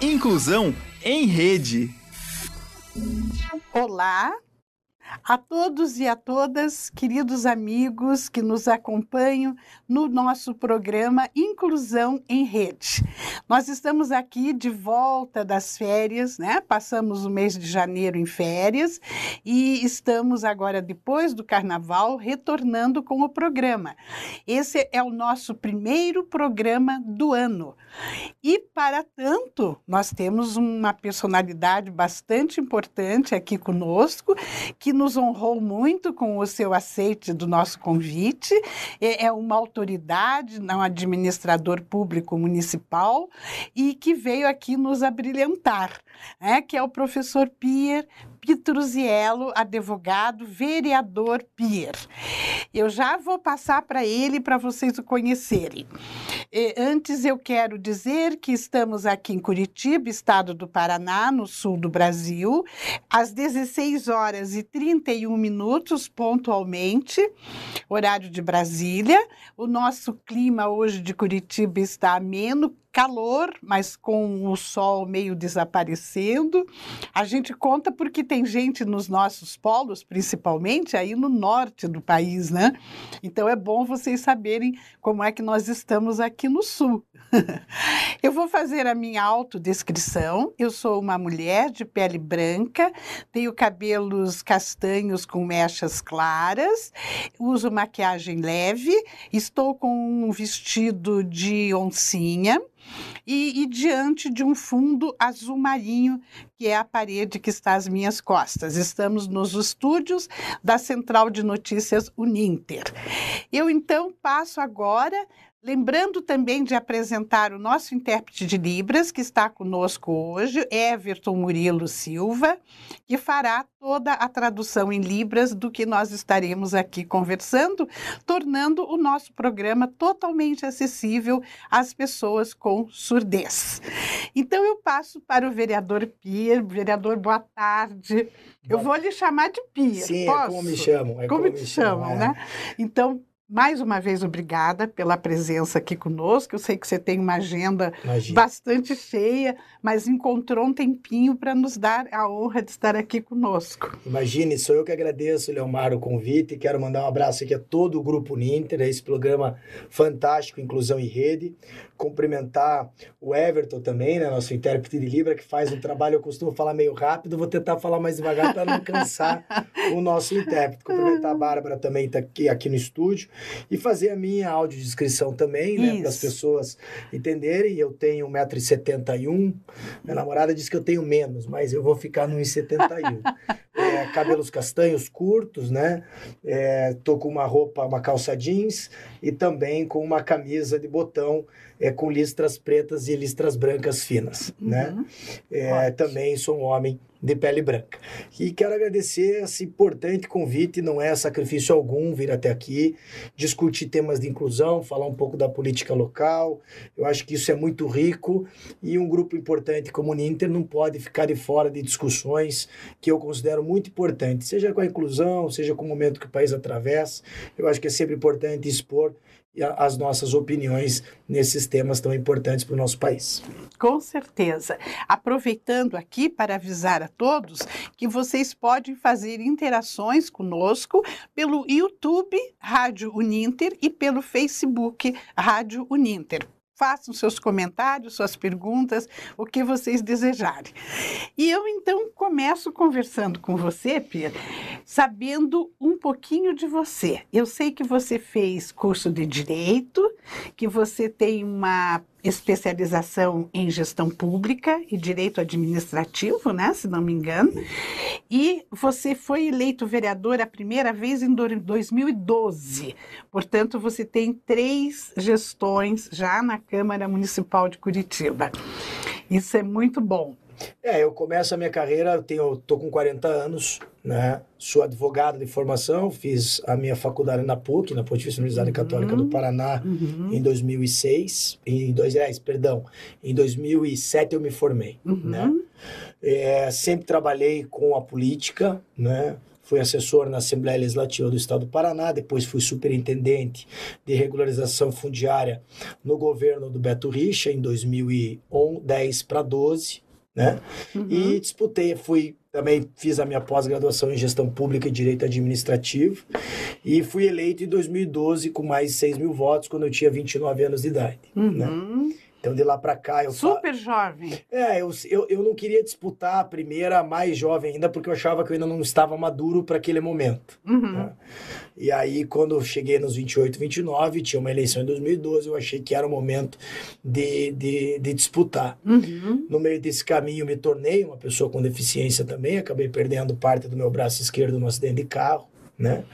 Inclusão em Rede. Olá, a todos e a todas, queridos amigos que nos acompanham no nosso programa Inclusão em Rede. Nós estamos aqui de volta das férias, né? Passamos o mês de janeiro em férias e estamos agora, depois do carnaval, retornando com o programa. Esse é o nosso primeiro programa do ano. E, para tanto, nós temos uma personalidade bastante importante aqui conosco, que nos honrou muito com o seu aceite do nosso convite. É, é uma autoridade, um administrador público municipal e que veio aqui nos abrilhantar, né? que é o professor Pierre Pitruziello, advogado, vereador Pier. Eu já vou passar para ele para vocês o conhecerem. E, antes eu quero dizer que estamos aqui em Curitiba, estado do Paraná, no sul do Brasil, às 16 horas e 31 minutos pontualmente, horário de Brasília. O nosso clima hoje de Curitiba está ameno, calor, mas com o sol meio desaparecendo. A gente conta porque tem gente nos nossos polos, principalmente aí no norte do país, né? Então é bom vocês saberem como é que nós estamos aqui no sul. Eu vou fazer a minha autodescrição. Eu sou uma mulher de pele branca, tenho cabelos castanhos com mechas claras, uso maquiagem leve, estou com um vestido de oncinha e, e, diante de um fundo azul marinho, que é a parede que está às minhas costas. Estamos nos estúdios da Central de Notícias Uninter. Eu então passo agora Lembrando também de apresentar o nosso intérprete de Libras, que está conosco hoje, Everton Murilo Silva, que fará toda a tradução em Libras do que nós estaremos aqui conversando, tornando o nosso programa totalmente acessível às pessoas com surdez. Então, eu passo para o vereador Pia. Vereador, boa tarde. Eu vou lhe chamar de Pia. Sim, Posso? é como me chamam. É como, como me chamam, chamam é. né? Então, mais uma vez, obrigada pela presença aqui conosco. Eu sei que você tem uma agenda Imagina. bastante cheia, mas encontrou um tempinho para nos dar a honra de estar aqui conosco. Imagine, sou eu que agradeço, Leomar, o convite. Quero mandar um abraço aqui a todo o Grupo Ninter, esse programa fantástico, Inclusão em Rede. Cumprimentar o Everton também, né, nosso intérprete de Libra, que faz um trabalho, eu costumo falar meio rápido, vou tentar falar mais devagar para não cansar o nosso intérprete. Cumprimentar a Bárbara também, está aqui, aqui no estúdio e fazer a minha audiodescrição também, né? Para as pessoas entenderem. Eu tenho 1,71m. Minha namorada diz que eu tenho menos, mas eu vou ficar no 1,71m. é, cabelos castanhos curtos, né? É, tô com uma roupa, uma calça jeans e também com uma camisa de botão é, com listras pretas e listras brancas finas, né? uhum. né? É, também sou um homem de pele branca. E quero agradecer esse importante convite, não é sacrifício algum vir até aqui, discutir temas de inclusão, falar um pouco da política local. Eu acho que isso é muito rico e um grupo importante como o Ninter não pode ficar de fora de discussões que eu considero muito importantes, seja com a inclusão, seja com o momento que o país atravessa. Eu acho que é sempre importante expor as nossas opiniões nesses temas tão importantes para o nosso país. Com certeza. Aproveitando aqui para avisar a todos que vocês podem fazer interações conosco pelo YouTube Rádio Uninter e pelo Facebook Rádio Uninter façam seus comentários, suas perguntas, o que vocês desejarem. E eu então começo conversando com você, Pia, sabendo um pouquinho de você. Eu sei que você fez curso de direito, que você tem uma especialização em gestão pública e direito administrativo, né, se não me engano. E você foi eleito vereador a primeira vez em 2012. Portanto, você tem três gestões já na Câmara Municipal de Curitiba. Isso é muito bom. É, eu começo a minha carreira, eu tenho, tô com 40 anos, né? Sou advogado de formação, fiz a minha faculdade na PUC, na Pontifícia Universidade uhum. Católica do Paraná, uhum. em 2006, em dois, é, perdão, em 2007 eu me formei, uhum. né? É, sempre trabalhei com a política, né? fui assessor na Assembleia Legislativa do Estado do Paraná, depois fui superintendente de regularização fundiária no governo do Beto Richa em 2010 para 12, né? Uhum. E disputei, fui também fiz a minha pós-graduação em gestão pública e direito administrativo e fui eleito em 2012 com mais de 6 mil votos quando eu tinha 29 anos de idade. Né? Uhum. Né? Então, de lá para cá, eu... Super jovem. É, eu, eu, eu não queria disputar a primeira mais jovem ainda, porque eu achava que eu ainda não estava maduro para aquele momento. Uhum. Né? E aí, quando eu cheguei nos 28, 29, tinha uma eleição em 2012, eu achei que era o momento de, de, de disputar. Uhum. No meio desse caminho, me tornei uma pessoa com deficiência também, acabei perdendo parte do meu braço esquerdo no acidente de carro né?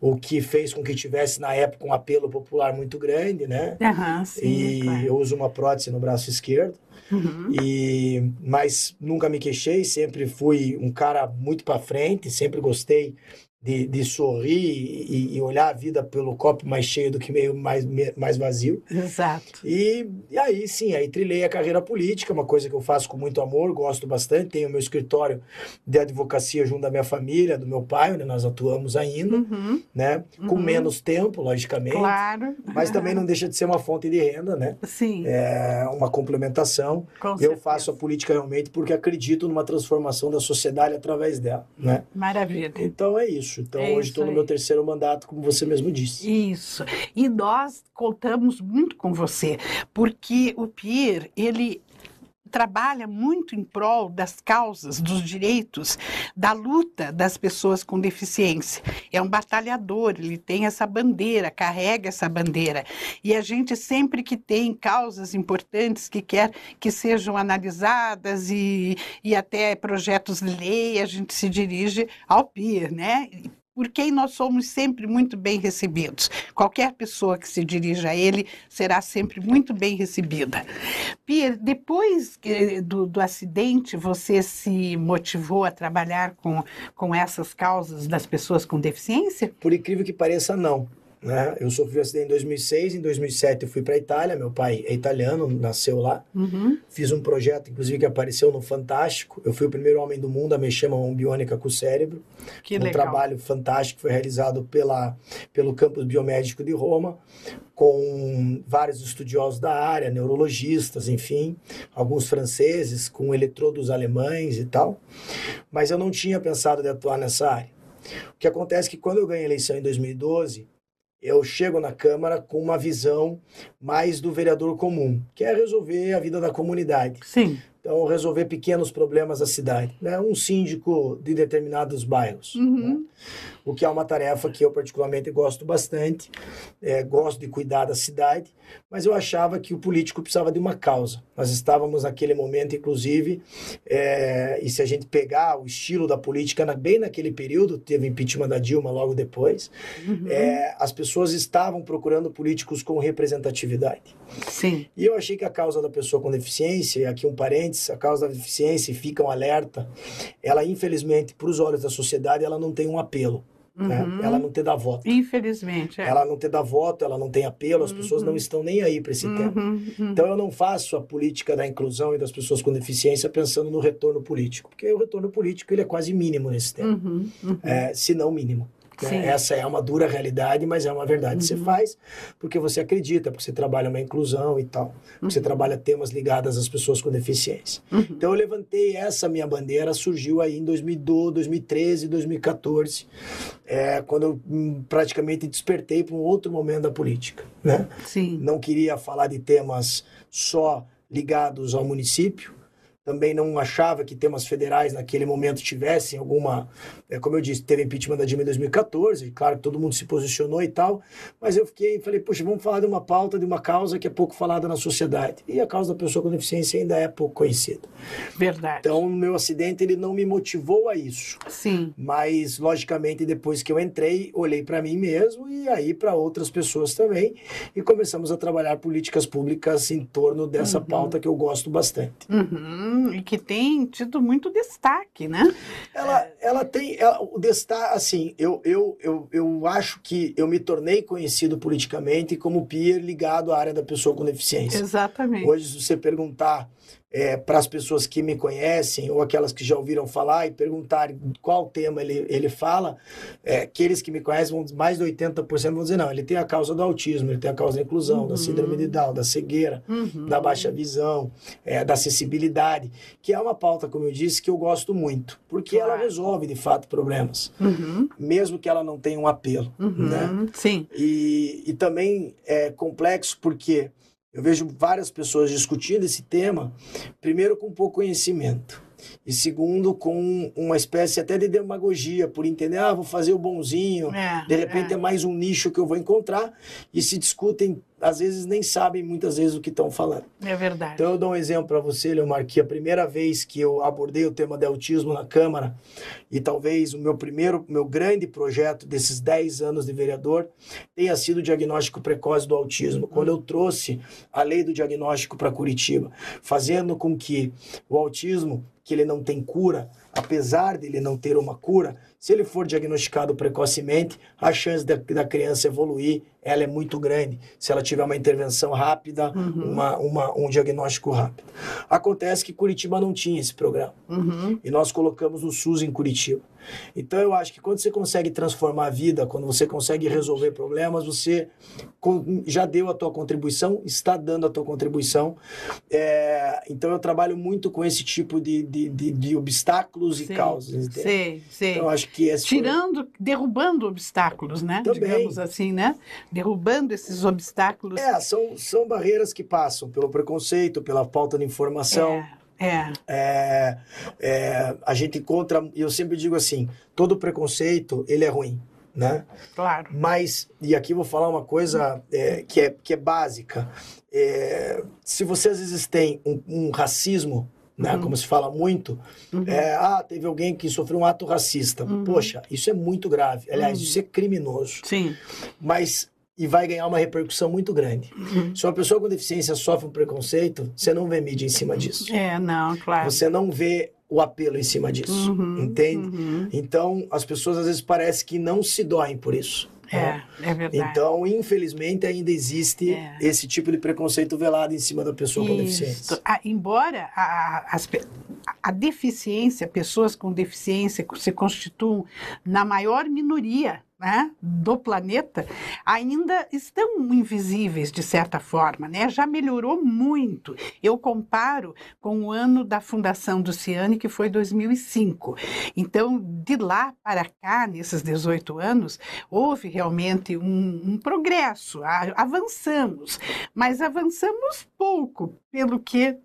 O que fez com que tivesse na época um apelo popular muito grande, né? Uhum, sim, e claro. eu uso uma prótese no braço esquerdo. Uhum. E mas nunca me queixei, sempre fui um cara muito para frente, sempre gostei de, de sorrir e, e, olhar a vida pelo copo mais cheio do que meio mais, mais vazio. Exato. E, e aí, sim, aí trilhei a carreira política, uma coisa que eu faço com muito amor, gosto bastante. Tenho meu escritório de advocacia junto da minha família, do meu pai, onde nós atuamos ainda, uhum. né? Com uhum. menos tempo, logicamente. Claro. Mas também não deixa de ser uma fonte de renda, né? Sim. É uma complementação. Com eu certeza. faço a política realmente porque acredito numa transformação da sociedade através dela, né? Maravilha. Então é isso isso. Então, é hoje estou no meu terceiro mandato, como você mesmo disse. Isso. E nós contamos muito com você, porque o Pierre, ele trabalha muito em prol das causas, dos direitos, da luta das pessoas com deficiência. É um batalhador, ele tem essa bandeira, carrega essa bandeira. E a gente sempre que tem causas importantes que quer que sejam analisadas e, e até projetos de lei, a gente se dirige ao PIR, né? Por quem nós somos sempre muito bem recebidos. Qualquer pessoa que se dirija a ele será sempre muito bem recebida. Pia, depois do, do acidente, você se motivou a trabalhar com, com essas causas das pessoas com deficiência? Por incrível que pareça, não. Né? Eu sofri um acidente em 2006, em 2007 eu fui para a Itália, meu pai é italiano, nasceu lá. Uhum. Fiz um projeto, inclusive, que apareceu no Fantástico. Eu fui o primeiro homem do mundo a mexer uma mão biônica com o cérebro. Que um legal. trabalho fantástico foi realizado pela, pelo campus biomédico de Roma, com vários estudiosos da área, neurologistas, enfim, alguns franceses, com eletrodos alemães e tal. Mas eu não tinha pensado de atuar nessa área. O que acontece é que quando eu ganhei a eleição em 2012, eu chego na Câmara com uma visão mais do vereador comum, que é resolver a vida da comunidade. Sim. Então, resolver pequenos problemas da cidade. Né? Um síndico de determinados bairros. Uhum. Né? O que é uma tarefa que eu particularmente gosto bastante. É, gosto de cuidar da cidade, mas eu achava que o político precisava de uma causa. Nós estávamos naquele momento, inclusive, é, e se a gente pegar o estilo da política bem naquele período, teve impeachment da Dilma logo depois, uhum. é, as pessoas estavam procurando políticos com representatividade. Sim. E eu achei que a causa da pessoa com deficiência, aqui um a causa da deficiência, e fica um alerta, ela infelizmente, para os olhos da sociedade, ela não tem um apelo. Né? Uhum. Ela não te dá voto. Infelizmente. É. Ela não te dá voto, ela não tem apelo, as uhum. pessoas não estão nem aí para esse uhum. tema. Uhum. Então eu não faço a política da inclusão e das pessoas com deficiência pensando no retorno político, porque o retorno político ele é quase mínimo nesse tema, uhum. Uhum. é, se não mínimo. Né? Essa é uma dura realidade, mas é uma verdade. Uhum. Você faz porque você acredita, porque você trabalha uma inclusão e tal. Uhum. Você trabalha temas ligados às pessoas com deficiência. Uhum. Então eu levantei essa minha bandeira, surgiu aí em 2012, 2013, 2014, é, quando eu hum, praticamente despertei para um outro momento da política. Né? Sim. Não queria falar de temas só ligados ao município, também não achava que temas federais naquele momento tivessem alguma. É, como eu disse, teve impeachment da Dilma em 2014, e claro, todo mundo se posicionou e tal, mas eu fiquei falei, poxa, vamos falar de uma pauta, de uma causa que é pouco falada na sociedade. E a causa da pessoa com deficiência ainda é pouco conhecida. Verdade. Então, o meu acidente ele não me motivou a isso. Sim. Mas, logicamente, depois que eu entrei, olhei para mim mesmo e aí para outras pessoas também, e começamos a trabalhar políticas públicas em torno dessa uhum. pauta que eu gosto bastante. Uhum e que tem tido muito destaque, né? Ela, ela tem ela, o destaque, assim, eu, eu, eu, eu acho que eu me tornei conhecido politicamente como peer ligado à área da pessoa com deficiência. Exatamente. Hoje, se você perguntar é, para as pessoas que me conhecem ou aquelas que já ouviram falar e perguntarem qual tema ele, ele fala, é, aqueles que me conhecem, vão, mais de 80% vão dizer, não, ele tem a causa do autismo, ele tem a causa da inclusão, uhum. da síndrome de Down, da cegueira, uhum. da baixa visão, é, da acessibilidade, que é uma pauta, como eu disse, que eu gosto muito, porque claro. ela resolve, de fato, problemas, uhum. mesmo que ela não tenha um apelo, uhum. né? Sim. E, e também é complexo porque eu vejo várias pessoas discutindo esse tema, primeiro com pouco conhecimento e segundo com uma espécie até de demagogia por entender, ah, vou fazer o bonzinho, é, de repente é. é mais um nicho que eu vou encontrar e se discutem às vezes nem sabem muitas vezes o que estão falando. É verdade. Então eu dou um exemplo para você, Leomar, que a primeira vez que eu abordei o tema de autismo na Câmara, e talvez o meu primeiro, meu grande projeto desses 10 anos de vereador, tenha sido o diagnóstico precoce do autismo. Quando eu trouxe a lei do diagnóstico para Curitiba, fazendo com que o autismo, que ele não tem cura, apesar de ele não ter uma cura, se ele for diagnosticado precocemente, a chance da, da criança evoluir ela é muito grande se ela tiver uma intervenção rápida, uhum. uma, uma, um diagnóstico rápido. Acontece que Curitiba não tinha esse programa uhum. e nós colocamos o SUS em Curitiba. Então eu acho que quando você consegue transformar a vida, quando você consegue resolver problemas, você já deu a tua contribuição, está dando a tua contribuição. É, então eu trabalho muito com esse tipo de, de, de, de obstáculos sim, e causas. Sim, sim. Então, acho que Tirando, foi... derrubando obstáculos, né? Também. Digamos assim, né? derrubando esses obstáculos. É, são, são barreiras que passam pelo preconceito, pela falta de informação. É. É. é. É, a gente encontra, e eu sempre digo assim, todo preconceito, ele é ruim, né? Claro. Mas, e aqui vou falar uma coisa é, que, é, que é básica. É, se você às vezes tem um, um racismo, né, uhum. como se fala muito, uhum. é, ah, teve alguém que sofreu um ato racista. Uhum. Poxa, isso é muito grave. Aliás, uhum. isso é criminoso. Sim. Mas e vai ganhar uma repercussão muito grande. Uhum. Se uma pessoa com deficiência sofre um preconceito, você não vê mídia em cima disso. É, não, claro. Você não vê o apelo em cima disso, uhum, entende? Uhum. Então, as pessoas às vezes parece que não se doem por isso. É, né? é verdade. Então, infelizmente, ainda existe é. esse tipo de preconceito velado em cima da pessoa Isso. com deficiência. Ah, embora a, a, a, deficiência, pessoas com deficiência se constituam na maior minoria né, do planeta ainda estão invisíveis de certa forma, né? Já melhorou muito. Eu comparo com o ano da fundação do Ciane, que foi 2005. Então, de lá para cá, nesses 18 anos, houve realmente um, um progresso, avançamos, mas avançamos pouco pelo que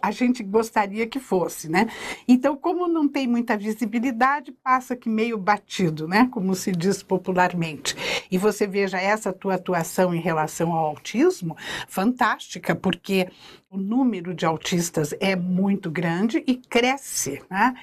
a gente gostaria que fosse, né? Então, como não tem muita visibilidade, passa que meio batido, né? Como se diz popularmente. E você veja essa tua atuação em relação ao autismo, fantástica, porque o número de autistas é muito grande e cresce, né?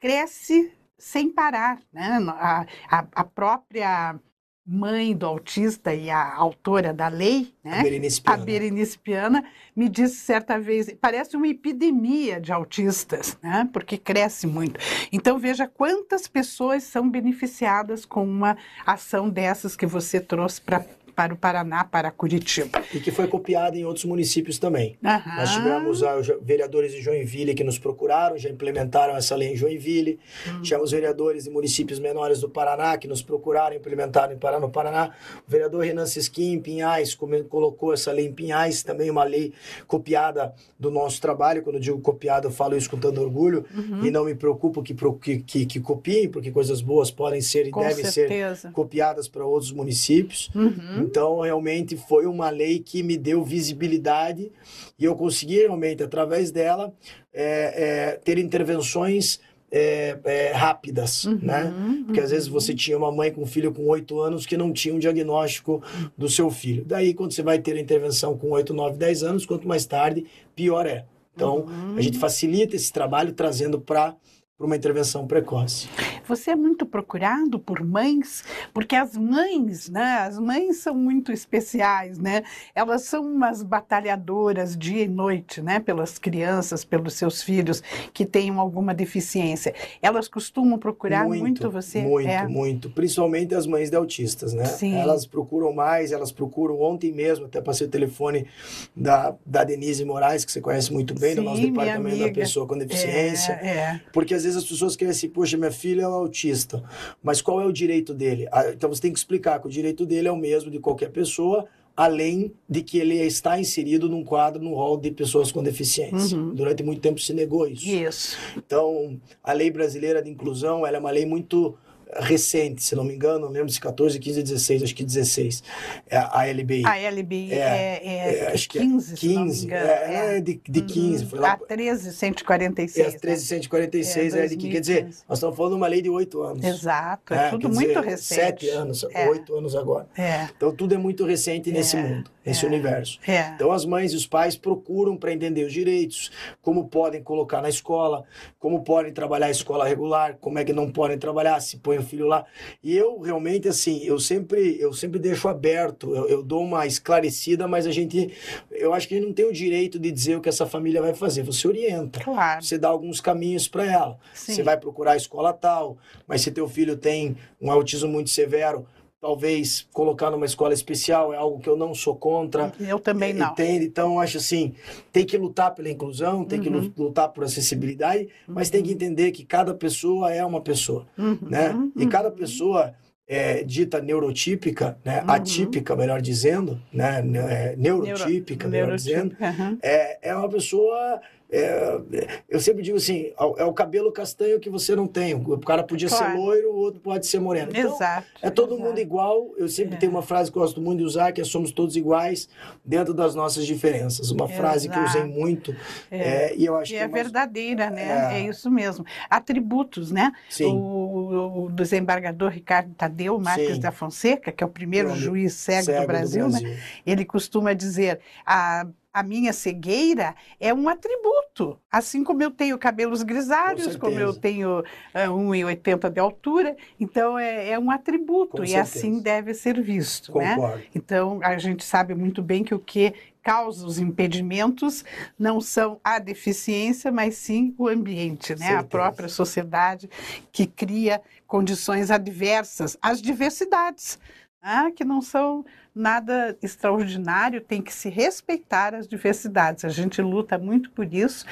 Cresce sem parar, né? a, a, a própria mãe do autista e a autora da lei, né? a, Berenice Piana. a Berenice Piana, me disse certa vez, parece uma epidemia de autistas, né? porque cresce muito. Então veja quantas pessoas são beneficiadas com uma ação dessas que você trouxe para para o Paraná, para Curitiba. E que foi copiada em outros municípios também. Uhum. Nós tivemos ah, vereadores de Joinville que nos procuraram, já implementaram essa lei em Joinville. Uhum. Tivemos vereadores de municípios menores do Paraná que nos procuraram, implementaram em no Paraná. O vereador Renan Sisquim, em Pinhais, colocou essa lei em Pinhais, também uma lei copiada do nosso trabalho. Quando eu digo copiada, eu falo isso com tanto orgulho. Uhum. E não me preocupo que, que, que, que copiem, porque coisas boas podem ser e com devem certeza. ser copiadas para outros municípios. Uhum. Então, realmente foi uma lei que me deu visibilidade e eu consegui realmente, através dela, é, é, ter intervenções é, é, rápidas, uhum, né? Porque uhum. às vezes você tinha uma mãe com um filho com oito anos que não tinha um diagnóstico do seu filho. Daí, quando você vai ter a intervenção com oito, nove, dez anos, quanto mais tarde, pior é. Então, uhum. a gente facilita esse trabalho trazendo para para uma intervenção precoce. Você é muito procurado por mães, porque as mães, né, as mães são muito especiais, né? Elas são umas batalhadoras dia e noite, né, pelas crianças, pelos seus filhos que tenham alguma deficiência. Elas costumam procurar muito, muito você? Muito, é. muito. Principalmente as mães de autistas, né? Sim. Elas procuram mais, elas procuram ontem mesmo, até passei o telefone da, da Denise Moraes, que você conhece muito bem, Sim, do nosso departamento da pessoa com deficiência. É, é. Porque às vezes as pessoas querem assim, poxa, minha filha é autista, mas qual é o direito dele? Ah, então você tem que explicar que o direito dele é o mesmo de qualquer pessoa, além de que ele está inserido num quadro, no rol de pessoas com deficiência. Uhum. Durante muito tempo se negou isso. Isso. Então, a lei brasileira de inclusão, ela é uma lei muito recente, se não me engano, não lembro se 14, 15, 16, acho que 16, é a LBI. A LBI é, é, é, é acho 15, que é 15, é, é, de, de 15. Uhum. Foi lá, a 1346. É, a 1346 é, é de que, quer dizer, nós estamos falando de uma lei de oito anos. Exato, é, tudo muito dizer, recente. Sete anos, oito anos agora. Então tudo é muito recente nesse mundo, nesse universo. Então as mães e os pais procuram para entender os direitos, como podem colocar na escola, como podem trabalhar a escola regular, como é que não podem trabalhar, se põe o filho lá. E eu realmente, assim, eu sempre, eu sempre deixo aberto, eu, eu, dou uma esclarecida, mas a gente, eu acho que a gente não tem o direito de dizer o que essa família vai fazer. Você orienta, claro. você dá alguns caminhos para ela. Sim. Você vai procurar a escola tal, mas se teu filho tem um autismo muito severo, talvez colocar numa escola especial é algo que eu não sou contra. Eu também não. Entende? Então, acho assim, tem que lutar pela inclusão, tem uhum. que lutar por acessibilidade, uhum. mas tem que uhum. entender que cada pessoa é uma pessoa, uhum. né? E cada uhum. pessoa é, dita neurotípica, né? Uhum. atípica, melhor dizendo, né? É, neurotípica, Neuro, melhor dizendo, é, é uma pessoa é, eu sempre digo assim, é o cabelo castanho que você não tem. O cara podia claro. ser loiro, o outro pode ser moreno. Então, exato. É todo exato. mundo igual. Eu sempre é. tenho uma frase que eu gosto muito de usar, que é somos todos iguais dentro das nossas diferenças. Uma exato. frase que eu usei muito. É. e eu acho e que é, é verdadeira, né? É. isso mesmo. Atributos, né? Sim. O, o desembargador Ricardo Tadeu Marques Sim. da Fonseca, que é o primeiro juiz cego, cego do, Brasil, do Brasil, né? Ele costuma dizer a a minha cegueira é um atributo. Assim como eu tenho cabelos grisalhos, Com como eu tenho uh, eh, 1,80 de altura, então é, é um atributo Com e certeza. assim deve ser visto. Né? Então a gente sabe muito bem que o que causa os impedimentos não são a deficiência, mas sim o ambiente, né? a própria sociedade que cria condições adversas às diversidades. Ah, que não são nada extraordinário, tem que se respeitar as diversidades. A gente luta muito por isso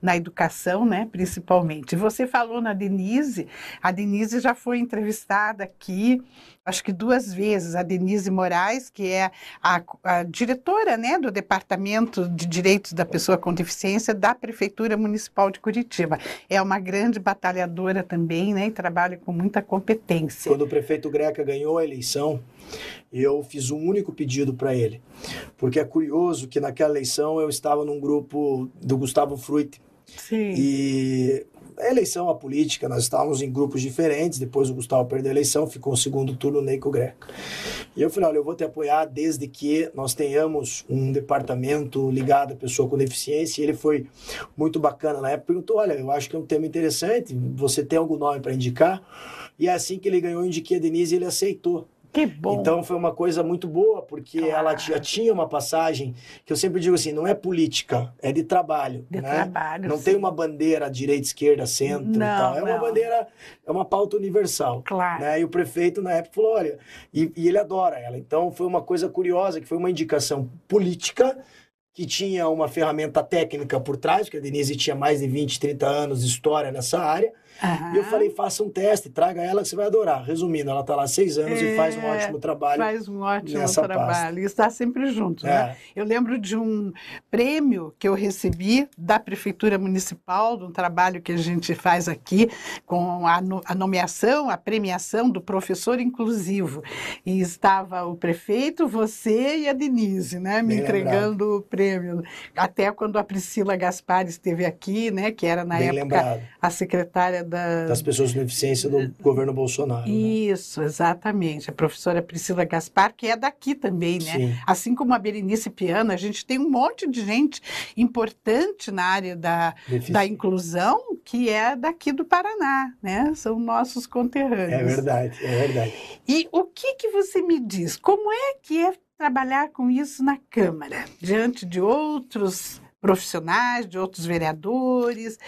na educação, né, principalmente. Você falou na Denise, a Denise já foi entrevistada aqui, acho que duas vezes, a Denise Moraes, que é a, a diretora, né, do Departamento de Direitos da Pessoa com Deficiência da Prefeitura Municipal de Curitiba. É uma grande batalhadora também, né, e trabalha com muita competência. Quando o prefeito Greca ganhou a eleição, eu fiz um único pedido para ele. Porque é curioso que naquela eleição eu estava num grupo do Gustavo Fruit. Sim. E a eleição, a política, nós estávamos em grupos diferentes. Depois o Gustavo perdeu a eleição, ficou o segundo turno Neico Greco. E eu falei: olha, eu vou te apoiar desde que nós tenhamos um departamento ligado à pessoa com deficiência. E ele foi muito bacana na época. Perguntou: olha, eu acho que é um tema interessante. Você tem algum nome para indicar? E é assim que ele ganhou, eu indiquei a Denise e ele aceitou. Que bom. Então foi uma coisa muito boa, porque claro. ela já tinha uma passagem que eu sempre digo assim, não é política, é de trabalho. De né? trabalho. Não sim. tem uma bandeira direita, esquerda, centro não, e tal. É não. uma bandeira, é uma pauta universal. Claro. Né? E o prefeito na época falou: olha, e, e ele adora ela. Então foi uma coisa curiosa, que foi uma indicação política que tinha uma ferramenta técnica por trás, porque a Denise tinha mais de 20, 30 anos de história nessa área. Uhum. E eu falei, faça um teste, traga ela que você vai adorar. Resumindo, ela está lá seis anos é, e faz um ótimo trabalho. Faz um ótimo trabalho. Pasta. E está sempre junto, né? é. né? Eu lembro de um prêmio que eu recebi da Prefeitura Municipal, de um trabalho que a gente faz aqui, com a, no, a nomeação, a premiação do professor inclusivo. E estava o prefeito, você e a Denise, né? Me Bem entregando lembrado. prêmio. Até quando a Priscila Gaspar esteve aqui, né, que era na Bem época lembrado. a secretária da, Das pessoas com deficiência do governo Bolsonaro. né? Isso, exatamente. A professora Priscila Gaspar, que é daqui também, né? Sim. Assim como a Berenice Piana, a gente tem um monte de gente importante na área da, da inclusão que é daqui do Paraná, né? São nossos conterrâneos. É verdade, é verdade. E o que que você me diz? Como é que é trabalhar com isso na Câmara, diante de outros profissionais, de outros vereadores?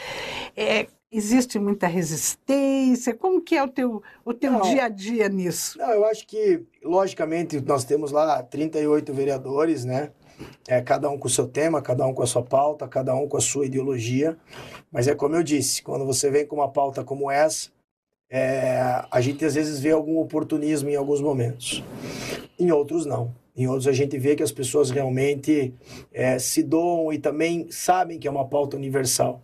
É, existe muita resistência? Como que é o teu, o teu Não. dia a dia nisso? Não, eu acho que, logicamente, nós temos lá 38 vereadores, né? É, cada um com o seu tema, cada um com a sua pauta, cada um com a sua ideologia. Mas é como eu disse, quando você vem com uma pauta como essa, é, a gente às vezes vê algum oportunismo em alguns momentos. Em outros, não. Em outros, a gente vê que as pessoas realmente é, se doam e também sabem que é uma pauta universal.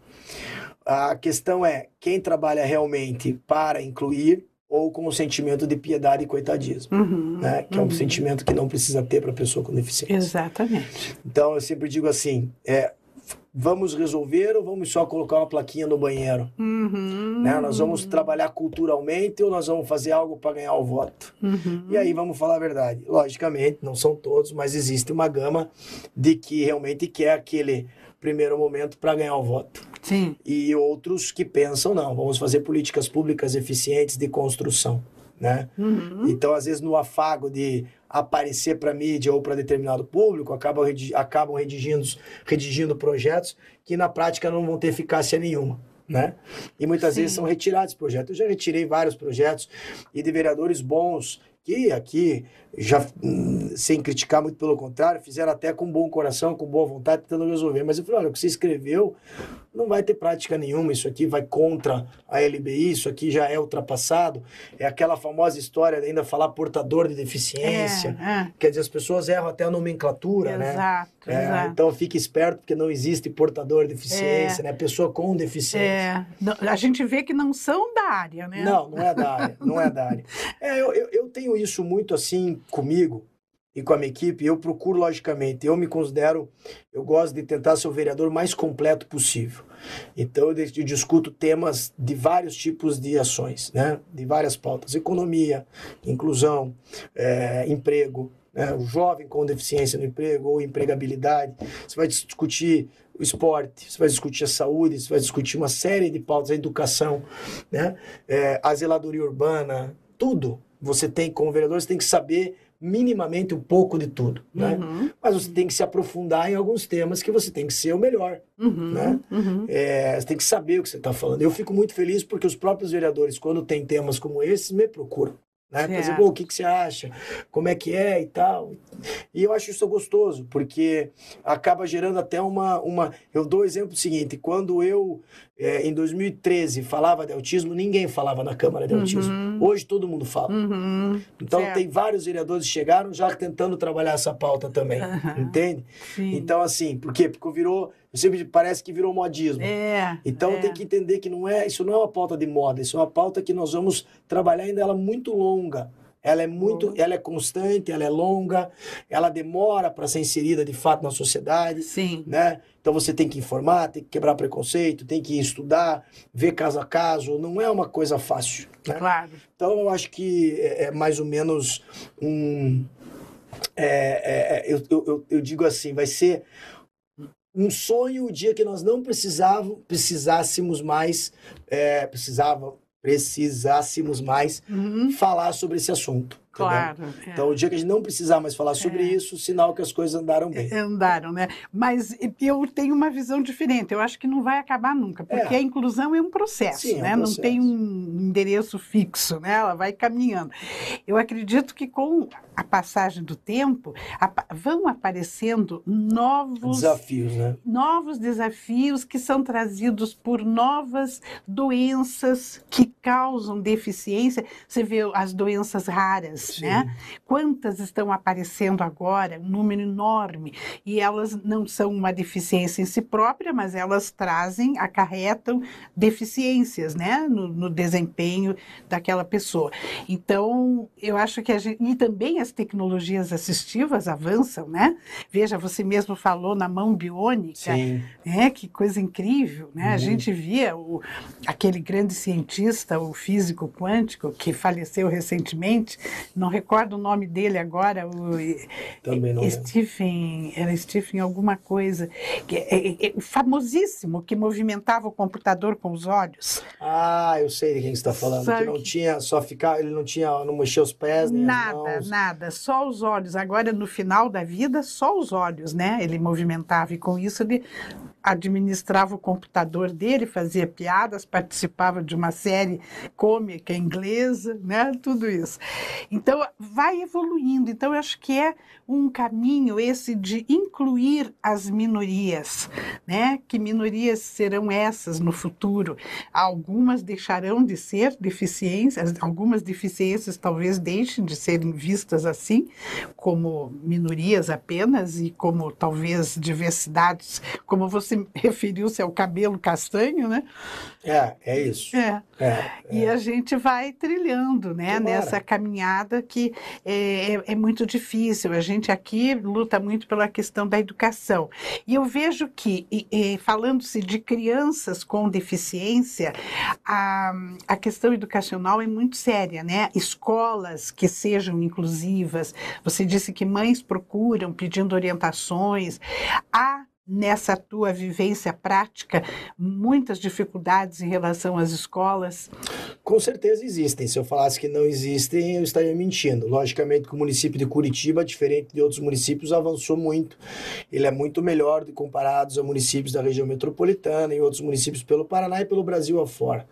A questão é quem trabalha realmente para incluir ou com o sentimento de piedade e coitadismo, Uhum, né? Que é um uhum. sentimento que não precisa ter para pessoa com deficiência. Exatamente. Então eu sempre digo assim, é, vamos resolver ou vamos só colocar uma plaquinha no banheiro? Uhum, Né? Nós vamos trabalhar culturalmente ou nós vamos fazer algo para ganhar o voto? uhum. E aí vamos falar a verdade. Logicamente, não são todos, mas existe uma gama de que realmente quer aquele primeiro momento para ganhar o voto. Sim. E outros que pensam, não, vamos fazer políticas públicas eficientes de construção. Né? Uhum. Então, às vezes, no afago de aparecer para mídia ou para determinado público, acabam, acabam redigindo, redigindo projetos que na prática não vão ter eficácia nenhuma. Né? E muitas Sim. vezes são retirados projetos. Eu já retirei vários projetos e de vereadores bons que aqui, já hum, sem criticar, muito pelo contrário, fizeram até com bom coração, com boa vontade, tentando resolver. Mas eu falei, olha, o que você escreveu não vai ter prática nenhuma, isso aqui vai contra a LBI, isso aqui já é ultrapassado. É aquela famosa história de ainda falar portador de deficiência. É, Quer dizer, as pessoas erram até a nomenclatura, é, né? exato, É, exato. então fique esperto porque não existe portador de deficiência, né? Pessoa com deficiência. É, não- a gente vê que não são da área, né? Não, não é da área, não é da área. É, eu, eu, eu tenho isso muito assim comigo e com a minha equipe. Eu procuro, logicamente, eu me considero, eu gosto de tentar ser o vereador mais completo possível. Então eu, eu discuto temas de vários tipos de ações, né? De várias pautas: economia, inclusão, é, emprego, né? o jovem com deficiência no emprego ou empregabilidade. Você vai discutir o esporte, você vai discutir a saúde, você vai discutir uma série de pautas, a educação, né? É, a zeladoria urbana, tudo. Você tem, como vereador, você tem que saber minimamente um pouco de tudo, né? Uhum, Mas você tem que se aprofundar em alguns temas que você tem que ser o melhor. uhum, Né? uhum. É, você tem que saber o que você está falando. Eu fico muito feliz porque os próprios vereadores, quando tem temas como esses, me procuram. Né? Pra dizer, o que, que você acha? Como é que é e tal. E eu acho isso gostoso, porque acaba gerando até uma. uma... Eu dou o exemplo seguinte: quando eu, é, em 2013, falava de autismo, ninguém falava na Câmara de Autismo. Uhum. Hoje todo mundo fala. Uhum, Então certo. tem vários vereadores que chegaram já tentando trabalhar essa pauta também. Aham. Entende? sim. Então, assim, por quê? Porque virou. Sempre parece que virou modismo. é, Então é. tem que entender que não é, isso não é uma pauta de moda, isso é uma pauta que nós vamos trabalhar ainda ela muito longa. Ela é muito, ela é constante, ela é longa, ela demora para ser inserida de fato na sociedade, Sim. né? Então você tem que informar, tem que quebrar preconceito, tem que estudar, ver caso a caso, não é uma coisa fácil, né? Claro. Então eu acho que é, é mais ou menos um. é, é, é, eu, eu, eu- digo assim, vai ser um sonho o dia que nós não precisava, precisássemos mais, é, precisava, precisássemos mais Uhum, falar sobre esse assunto. Claro. é. Então, o dia que a gente não precisar mais falar sobre É. isso, sinal que as coisas andaram bem. Andaram, né? Mas eu tenho uma visão diferente. Eu acho que não vai acabar nunca, porque É. a inclusão é um processo, Sim, é um né? processo. Não tem um endereço fixo, né? Ela vai caminhando. Eu acredito que com a passagem do tempo vão aparecendo novos Desafios, né? novos desafios que são trazidos por novas doenças que causam deficiência. Você vê as doenças raras, Sim. né? Quantas estão aparecendo agora, um número enorme, e elas não são uma deficiência em si própria, mas elas trazem, acarretam deficiências, né, no, no desempenho daquela pessoa. Então, eu acho que a gente, e também as tecnologias assistivas avançam, né? Veja, você mesmo falou na mão biônica, Sim. né? Que coisa incrível, né? A Uhum. gente via o, aquele grande cientista, o físico quântico, que faleceu recentemente, não recordo o nome dele agora, o Também não. Stephen, era Stephen alguma coisa, que é, é, é famosíssimo, que movimentava o computador com os olhos. Ah, eu sei de quem você está falando. Sabe que não que- tinha, só ficar, ele não tinha, não mexia os pés, nem Nada, nada, só os olhos. Agora, no final da vida, só os olhos, né? Ele movimentava e com isso ele administrava o computador dele, fazia piadas, participava de uma série cômica inglesa, né? Tudo isso. Então, vai evoluindo. Então, eu acho que é um caminho esse de incluir as minorias, né? Que minorias serão essas no futuro? Algumas deixarão de ser deficiências, algumas deficiências talvez deixem de serem vistas assim, como minorias apenas e como talvez diversidades, como você referiu-se ao cabelo castanho, né? É, é isso. É. É, E a gente vai trilhando, né, Tomara. nessa caminhada que é, é- é muito difícil. A gente aqui luta muito pela questão da educação. E eu vejo que, falando-se de crianças com deficiência, a, a questão educacional é muito séria, né? Escolas que sejam inclusivas. Você disse que mães procuram pedindo orientações. Há nessa tua vivência prática muitas dificuldades em relação às escolas? Com certeza existem. Se eu falasse que não existem, eu estaria mentindo. Logicamente que o município de Curitiba, diferente de outros municípios, avançou muito. Ele é muito melhor de comparados a municípios da região metropolitana e outros municípios pelo Paraná e pelo Brasil afora.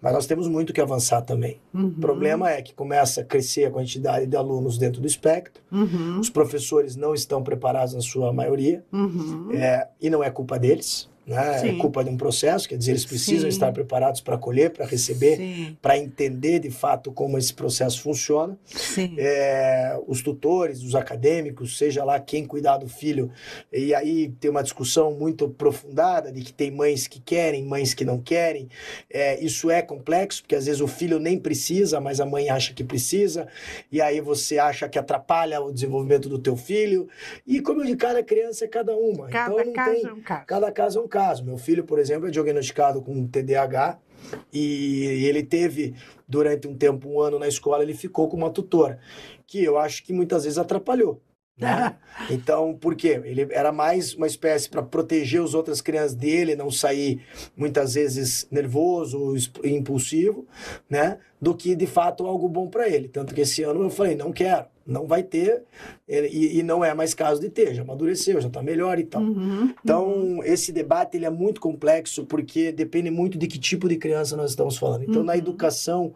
Mas nós temos muito que avançar também. Uhum, O problema é que começa a crescer a quantidade de alunos dentro do espectro, Uhum, os professores não estão preparados na sua maioria, uhum. É, e não é culpa deles, né? é culpa de um processo, quer dizer, eles precisam Sim. estar preparados para acolher, para receber, para entender de fato como esse processo funciona. É, os tutores, os acadêmicos, seja lá quem cuidar do filho, e aí tem uma discussão muito aprofundada de que tem mães que querem, mães que não querem. É, isso é complexo, porque às vezes o filho nem precisa, mas a mãe acha que precisa, e aí você acha que atrapalha o desenvolvimento do teu filho. E como eu digo, cada criança é cada uma. Cada então caso tem, é um caso. Cada caso é um caso. Meu filho, por exemplo, é diagnosticado com TDAH e ele teve, durante um tempo, um ano na escola, ele ficou com uma tutora, que eu acho que muitas vezes atrapalhou. Né? Então, por quê? Ele era mais uma espécie para proteger as outras crianças dele, não sair muitas vezes nervoso impulsivo, né? Do que de fato algo bom para ele. Tanto que esse ano eu falei: não quero, não vai ter, e, e não é mais caso de ter, já amadureceu, já está melhor e tal. Uhum, Então, esse debate ele é muito complexo porque depende muito de que tipo de criança nós estamos falando. Então, na Uhum. educação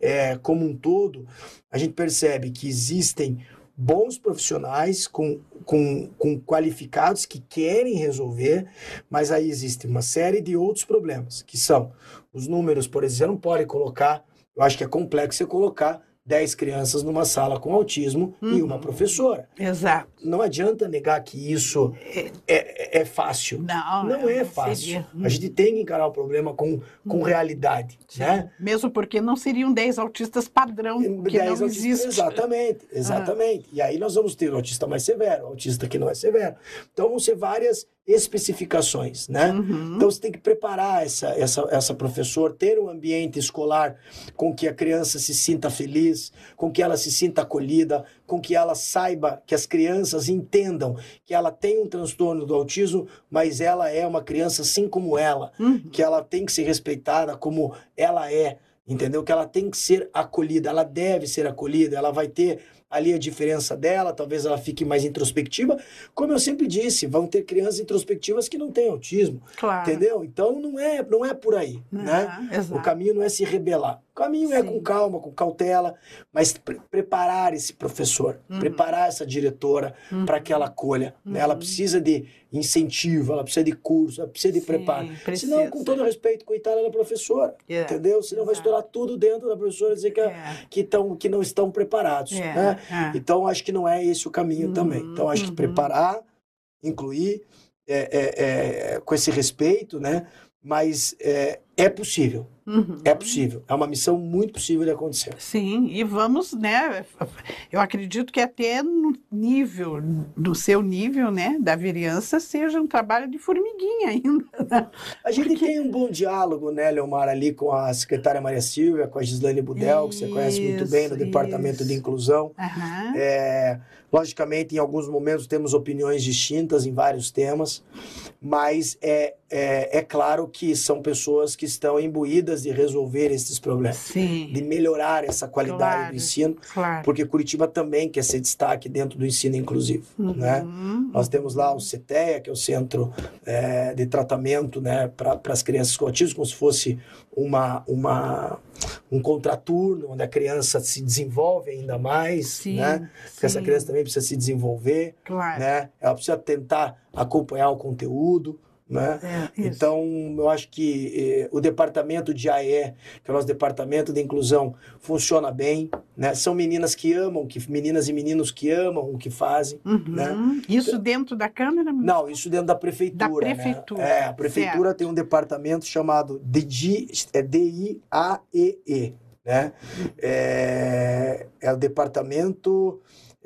é, como um todo, a gente percebe que existem bons profissionais com, com, com qualificados que querem resolver, mas aí existe uma série de outros problemas, que são os números, por exemplo, não pode colocar, eu acho que é complexo você colocar 10 crianças numa sala com autismo e Uhum. uma professora. Exato. Não adianta negar que isso é, é fácil. Não, Não é não fácil. seria. A gente tem que encarar o problema com, com realidade, Sim. né? Mesmo porque não seriam 10 autistas padrão, que Dez não autistas- existe. Exatamente, exatamente. E aí nós vamos ter o autista mais severo, o autista que não é severo. Então vão ser várias especificações, né? Uhum. Então você tem que preparar essa, essa, essa professora, ter um ambiente escolar com que a criança se sinta feliz, com que ela se sinta acolhida, com que ela saiba, que as crianças entendam que ela tem um transtorno do autismo, mas ela é uma criança assim como ela, Uhum. que ela tem que ser respeitada como ela é, entendeu? Que ela tem que ser acolhida, ela deve ser acolhida, ela vai ter ali a diferença dela, talvez ela fique mais introspectiva. Como eu sempre disse, vão ter crianças introspectivas que não têm autismo, Claro. entendeu? Então não é, não é por aí, né? Ah, exato. O caminho não é se rebelar. O caminho é Sim. com calma, com cautela, mas pre- preparar esse professor, Uhum. preparar essa diretora para que ela acolha. né? Ela precisa de incentivo, ela precisa de curso, ela precisa de Sim, preparo. precisa. Senão, com todo respeito, coitada da professora, É, entendeu? Senão vai exato. estourar tudo dentro da professora e dizer que, É. que, tão, que não estão preparados. É, né? é. Então, acho que não é esse o caminho Uhum, também. Então, acho que uhum. preparar, incluir, é, é, é, com esse respeito, né? Mas é, é possível, Uhum. é possível. É uma missão muito possível de acontecer. Sim, e vamos, né? Eu acredito que até no nível, do seu nível, né, da vereança, seja um trabalho de formiguinha ainda. A gente tem um bom diálogo, né, Leomar, ali com a secretária Maria Silvia, com a Gislaine Budel, que você conhece muito bem no Isso, Departamento de isso. Inclusão. Aham. É, logicamente, em alguns momentos temos opiniões distintas em vários temas, mas é, é, é claro que são pessoas que estão imbuídas de resolver esses problemas, Sim, de melhorar essa qualidade Claro. do ensino, claro. porque Curitiba também quer ser destaque dentro do ensino inclusivo, né? Uhum. Nós temos lá o CETEA, que é o Centro é, de Tratamento né, para as crianças com autismo, como se fosse uma, uma, um contraturno, onde a criança se desenvolve ainda mais, Sim, né? Porque essa sim, criança também precisa se desenvolver, Claro. né? Ela precisa tentar acompanhar o conteúdo, né? É. Então, eu acho que eh, o departamento de AE, que é o nosso departamento de inclusão, funciona bem, né? São meninas que amam, que, meninas e meninos que amam o que fazem, Uhum. né? Isso dentro da Câmara? Não, isso dentro da prefeitura. Da né? prefeitura, É, a prefeitura certo. tem um departamento chamado DI, é DIAEE, né? É, é o departamento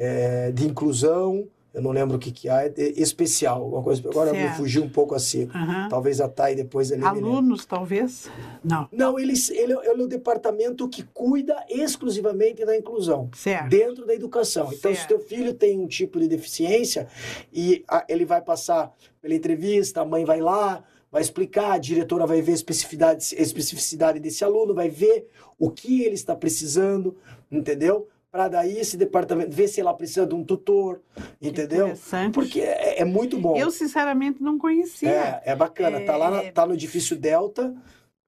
é, de inclusão, eu não lembro o que que é, é especial, alguma coisa. Agora eu me Certo. fugi um pouco assim. Aham. Talvez a Thay depois ali. Alunos, talvez? Não. Não, ele, ele, é o departamento que cuida exclusivamente da inclusão Certo. dentro da educação. Então, se Certo. teu filho tem um tipo de deficiência e a- ele vai passar pela entrevista, a mãe vai lá, vai explicar, a diretora vai ver a especificidade, a especificidade desse aluno, vai ver o que ele está precisando, entendeu? Para daí esse departamento ver se ela precisa de um tutor, entendeu? Interessante. Porque é, é muito bom. Eu, sinceramente, não conhecia. É, é bacana. Tá lá na- É. tá no edifício Delta.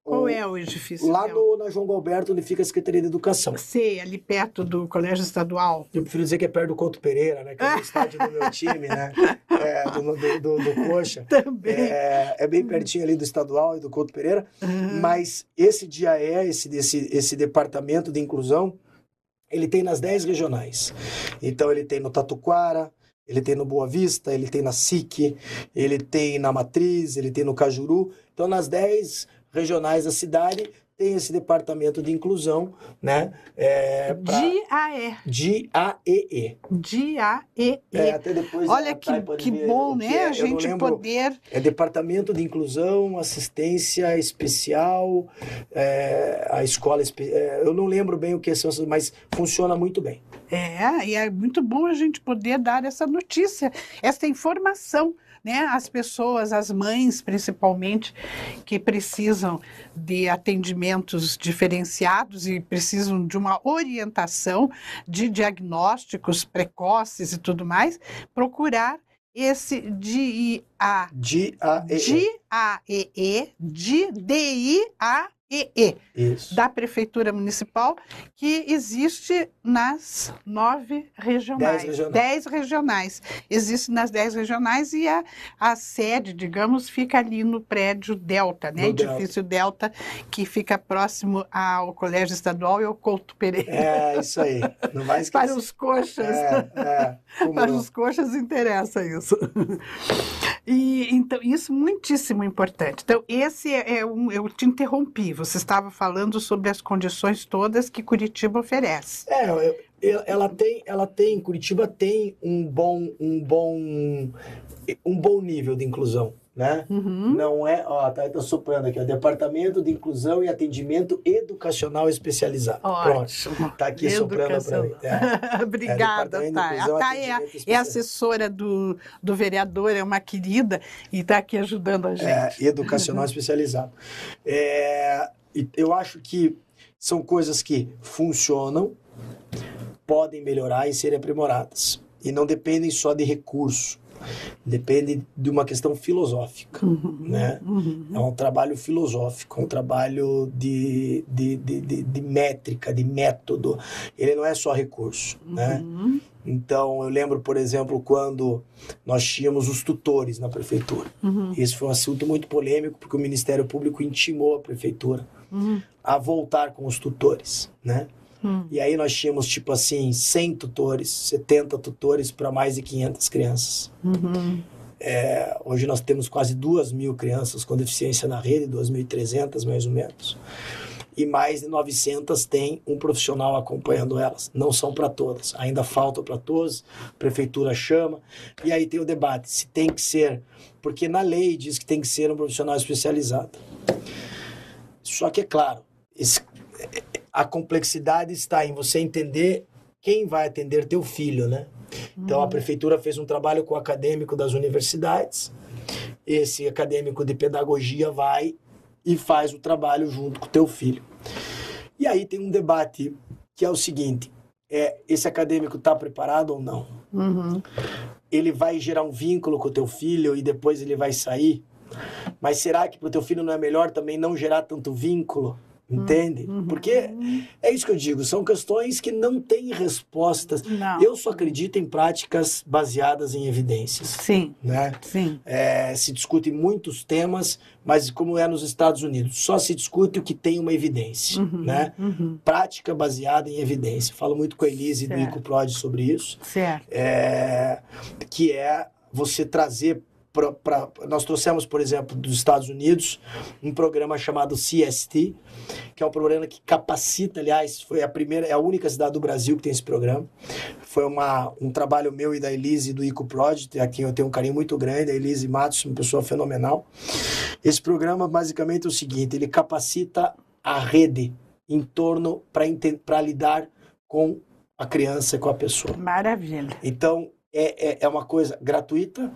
Qual o- é o edifício? Lá dela? no, na João Galberto, onde fica a Secretaria de Educação. Sei, ali perto do Colégio Estadual. Eu prefiro dizer que é perto do Couto Pereira, né? Que é o estádio do meu time, né? É, do, do, do, do Coxa. Também. É, é bem pertinho ali do estadual e do Couto Pereira. Uhum. Mas esse DIAE, esse, esse, esse departamento de inclusão, ele tem nas 10 regionais. Então ele tem no Tatuquara, ele tem no Boa Vista, ele tem na SIC, ele tem na Matriz, ele tem no Cajuru. Então nas 10 regionais da cidade tem esse departamento de inclusão, né? É, pra- DAE. D-A-E-E. D-A-E-E. É, até depois Olha que, que bom, o que né? é. A gente poder. É Departamento de Inclusão, Assistência Especial, é, a escola. espe- é, eu não lembro bem o que são, mas funciona muito bem. É, e é muito bom a gente poder dar essa notícia, essa informação, né? Às pessoas, às mães principalmente, que precisam de atendimentos diferenciados e precisam de uma orientação de diagnósticos precoces e tudo mais, procurar esse DIA, D-A-E-E. D-A-E-E, D-I-A-E-E Isso. da Prefeitura Municipal, que existe nas nove regionais. Dez regionais. Dez regionais. Existe nas dez regionais e a, a sede, digamos, fica ali no prédio Delta, né? No Edifício Delta. que fica próximo ao Colégio Estadual e ao Couto Pereira. É, isso aí. Não vai esquecer. Para os coxas. É, é. Para não? os coxas interessa isso. E então isso é muitíssimo importante. Então esse é, é um, eu te interrompi. Você estava falando sobre as condições todas que Curitiba oferece. É, eu- ela tem, ela tem, Curitiba tem um bom, um bom, um bom nível de inclusão, né? Uhum. Não é, ó, tá, tá soprando aqui, ó, Departamento de Inclusão e Atendimento Educacional Especializado. Pronto, Ótimo. tá aqui soprando para mim. É. Obrigada, É, Thay. A Thay é, é assessora do, do vereador, é uma querida e está aqui ajudando a gente. É, educacional especializado. É, eu acho que são coisas que funcionam, podem melhorar e serem aprimoradas. E não dependem só de recurso, depende de uma questão filosófica, Uhum. né? Uhum. É um trabalho filosófico, um trabalho de, de, de, de, de métrica, de método. Ele não é só recurso, né? Uhum. Então, eu lembro, por exemplo, quando nós tínhamos os tutores na prefeitura. Uhum. Esse foi um assunto muito polêmico, porque o Ministério Público intimou a prefeitura a voltar com os tutores, né? Uhum. E aí nós tínhamos, tipo assim, 100 tutores, 70 tutores para mais de 500 crianças. Uhum. É, hoje nós temos quase 2 mil crianças com deficiência na rede, 2.300 mais ou menos. E mais de 900 têm um profissional acompanhando elas. Não são para todas, ainda falta para todas. A prefeitura chama. E aí tem o debate: se tem que ser. Porque na lei diz que tem que ser um profissional especializado. Só que é claro, esse- a complexidade está em você entender quem vai atender teu filho, né? Então a prefeitura fez um trabalho com o acadêmico das universidades. Esse acadêmico de pedagogia vai e faz o trabalho junto com o teu filho. E aí tem um debate que é o seguinte: é esse acadêmico está preparado ou não? Uhum. Ele vai gerar um vínculo com o teu filho e depois ele vai sair? Mas será que para o teu filho não é melhor também não gerar tanto vínculo? Entende? Uhum. Porque é isso que eu digo, são questões que não têm respostas. Não. Eu só acredito em práticas baseadas em evidências, Sim, né? sim. É, se discute muitos temas, mas como é nos Estados Unidos, só se discute o que tem uma evidência, Uhum. né? Uhum. Prática baseada em evidência. Falo muito com a Elise do Certo. ICOPROD sobre isso, Certo. é, que é você trazer pra, pra- nós trouxemos, por exemplo, dos Estados Unidos, um programa chamado CST, que é um programa que capacita, aliás, foi a primeira, é a única cidade do Brasil que tem esse programa. Foi uma, um trabalho meu e da Elise do Ico Project, a quem eu tenho um carinho muito grande, a Elise Matos, uma pessoa fenomenal. Esse programa basicamente é o seguinte, ele capacita a rede em torno para lidar com a criança, com a pessoa. Maravilha. Então, é, é, é uma coisa gratuita.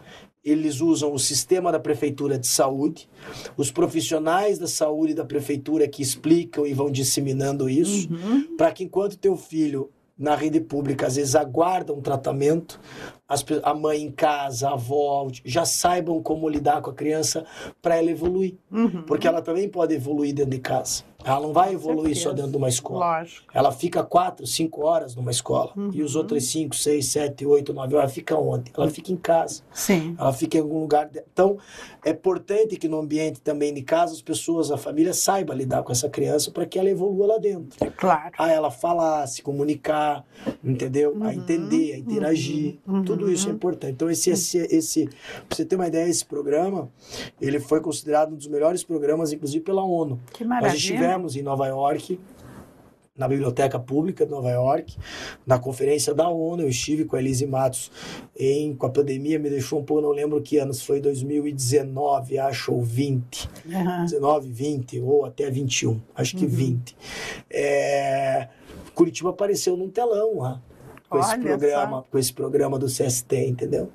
Eles usam o sistema da prefeitura de saúde, os profissionais da saúde da prefeitura que explicam e vão disseminando isso, Uhum. para que enquanto teu filho na rede pública às vezes aguarda um tratamento, as a mãe em casa, a avó, já saibam como lidar com a criança para ela evoluir, Uhum. porque ela também pode evoluir dentro de casa. Ela não vai evoluir só dentro de uma escola. Lógico. Ela fica quatro, cinco horas numa escola. E os Uhum. outros cinco, seis, sete, oito, nove horas fica onde? Ela fica em casa. Sim. Ela fica em algum lugar. de- Então, é importante que no ambiente também de casa as pessoas, a família saiba lidar com essa criança para que ela evolua lá dentro. Claro. A ela falar, se comunicar, entendeu? A Uhum, entender, a interagir. uhum, Tudo isso é uhum. importante. Então, esse, esse, esse, pra você ter uma ideia, esse programa, ele foi considerado um dos melhores programas, inclusive pela ONU. Que Nós maravilha. estivemos em Nova York, na Biblioteca Pública de Nova York, na conferência da ONU. Eu estive com a Elise Matos em, com a pandemia, me deixou um pouco, não lembro que anos, foi 2019, acho, ou 20. Aham. 19, 20, ou até 21, acho Uhum. que 20. É, Curitiba apareceu num telão lá. Com esse, Olha programa, só. com esse programa do CST, entendeu?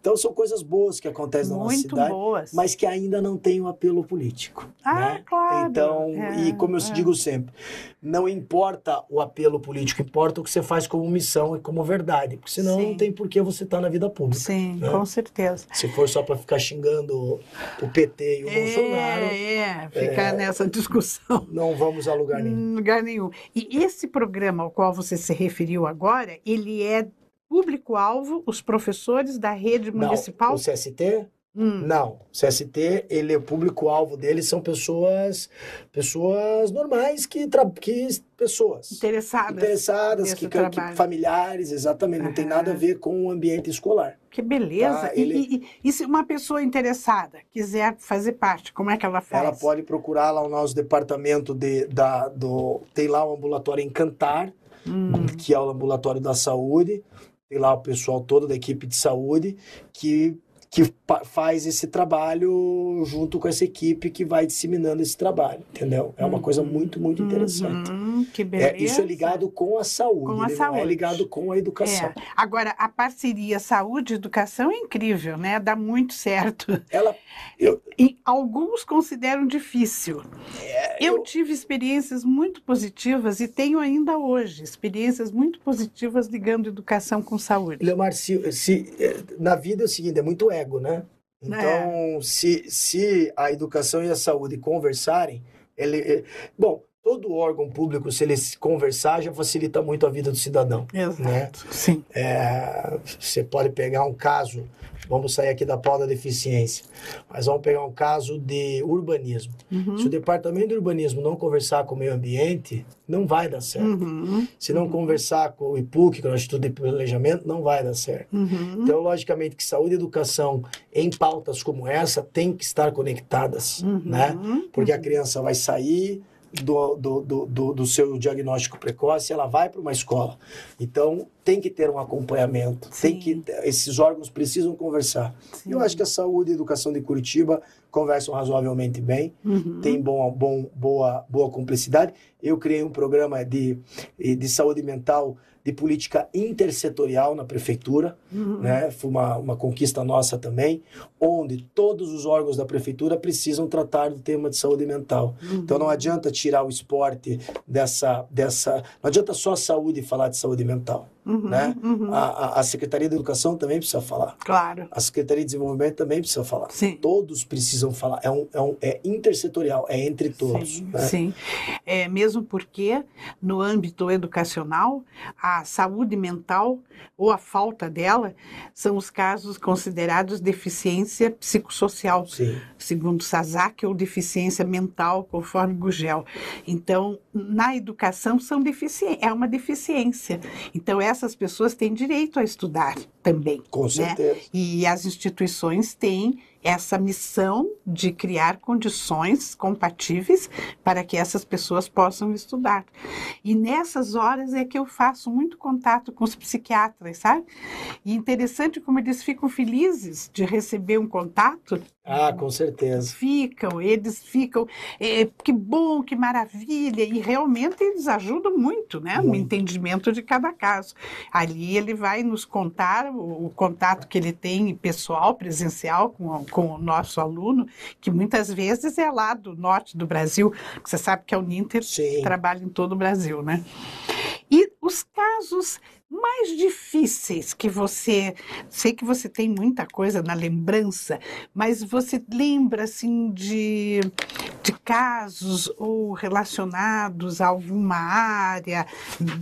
Então são coisas boas que acontecem na nossa Muito cidade boas. mas que ainda não tem um apelo político. Ah, né? claro. Então, É, e como eu é. digo sempre, não importa o apelo político, importa o que você faz como missão e como verdade, porque senão Sim. não tem por que você estar na vida pública. Sim, né? com certeza. Se for só para ficar xingando o PT e o Bolsonaro, É, é, ficar nessa discussão. não vamos a lugar nenhum. Em lugar nenhum. E esse programa ao qual você se referiu agora, ele é público-alvo, os professores da rede municipal? Não, o CST? Hum, Não, o CST, ele, o público-alvo dele são pessoas, pessoas normais que, tra... que pessoas interessadas. interessadas, que, que- trabalho. familiares, exatamente, não tem nada a ver com o ambiente escolar. Que beleza. Tá, E- ele- e, e- e se uma pessoa interessada quiser fazer parte, como é que ela faz? Ela pode procurar lá o nosso departamento de, da, do. Tem lá o ambulatório Encantar, Hum, que é o ambulatório da saúde. Tem lá o pessoal todo da equipe de saúde que, que faz esse trabalho junto com essa equipe que vai disseminando esse trabalho, entendeu? É uma coisa muito, muito interessante. uhum, que beleza. É, isso é ligado com a saúde, Com a não é saúde. ligado com a educação. É. Agora, a parceria saúde e educação é incrível, né? Dá muito certo. Ela, eu, E alguns consideram difícil. eu, eu tive experiências muito positivas e tenho ainda hoje experiências muito positivas ligando educação com saúde. Leomar, se, se, eh, na vida é o seguinte, é muito ego, né? Então, é. se, se a educação e a saúde conversarem, ele, eh, bom, todo órgão público, se ele conversar, já facilita muito a vida do cidadão. Exato, né? sim. É, você pode pegar um caso, vamos sair aqui da pau da deficiência, mas vamos pegar um caso de urbanismo. Uhum. Se o departamento de urbanismo não conversar com o meio ambiente, não vai dar certo. Uhum. Se não uhum. conversar com o IPUC, com o Instituto de Planejamento, não vai dar certo. Uhum. Então, logicamente que saúde e educação em pautas como essa têm que estar conectadas, uhum. né? Porque a criança vai sair do, do, do, do, seu diagnóstico precoce, ela vai para uma escola. Então, tem que ter um acompanhamento, Sim. tem que esses órgãos precisam conversar. Sim. Eu acho que a saúde e a educação de Curitiba conversam razoavelmente bem, uhum. tem bom, bom, boa, boa cumplicidade. Eu criei um programa de, de saúde mental de política intersetorial na prefeitura, uhum. né? Foi uma, uma conquista nossa também, onde todos os órgãos da prefeitura precisam tratar do tema de saúde mental. Uhum. Então não adianta tirar o esporte dessa, dessa. Não adianta só a saúde falar de saúde mental. Uhum, né? Uhum. A, a, Secretaria de Educação também precisa falar. Claro. A Secretaria de Desenvolvimento também precisa falar. Sim. Todos precisam falar. É, um, é, um, é intersetorial, é entre todos. Sim, né? sim. É, mesmo porque, no âmbito educacional, a saúde mental ou a falta dela são os casos considerados deficiência psicossocial, sim. segundo Sazak, ou deficiência mental, conforme Gugel. Então, na educação, são defici é uma deficiência. Então, é essas pessoas têm direito a estudar também. Com né? certeza. E as instituições têm essa missão de criar condições compatíveis para que essas pessoas possam estudar. E nessas horas é que eu faço muito contato com os psiquiatras, sabe? E interessante como eles ficam felizes de receber um contato. Ah, com certeza. Ficam, eles ficam, é, que bom, que maravilha, e realmente eles ajudam muito, né, muito. no entendimento de cada caso. Ali ele vai nos contar o, o contato que ele tem pessoal, presencial com com o nosso aluno, que muitas vezes é lá do norte do Brasil, você sabe que é o Ninter Sim. trabalha em todo o Brasil, né? E os casos mais difíceis que você. Sei que você tem muita coisa na lembrança, mas você lembra assim de, de casos ou relacionados a alguma área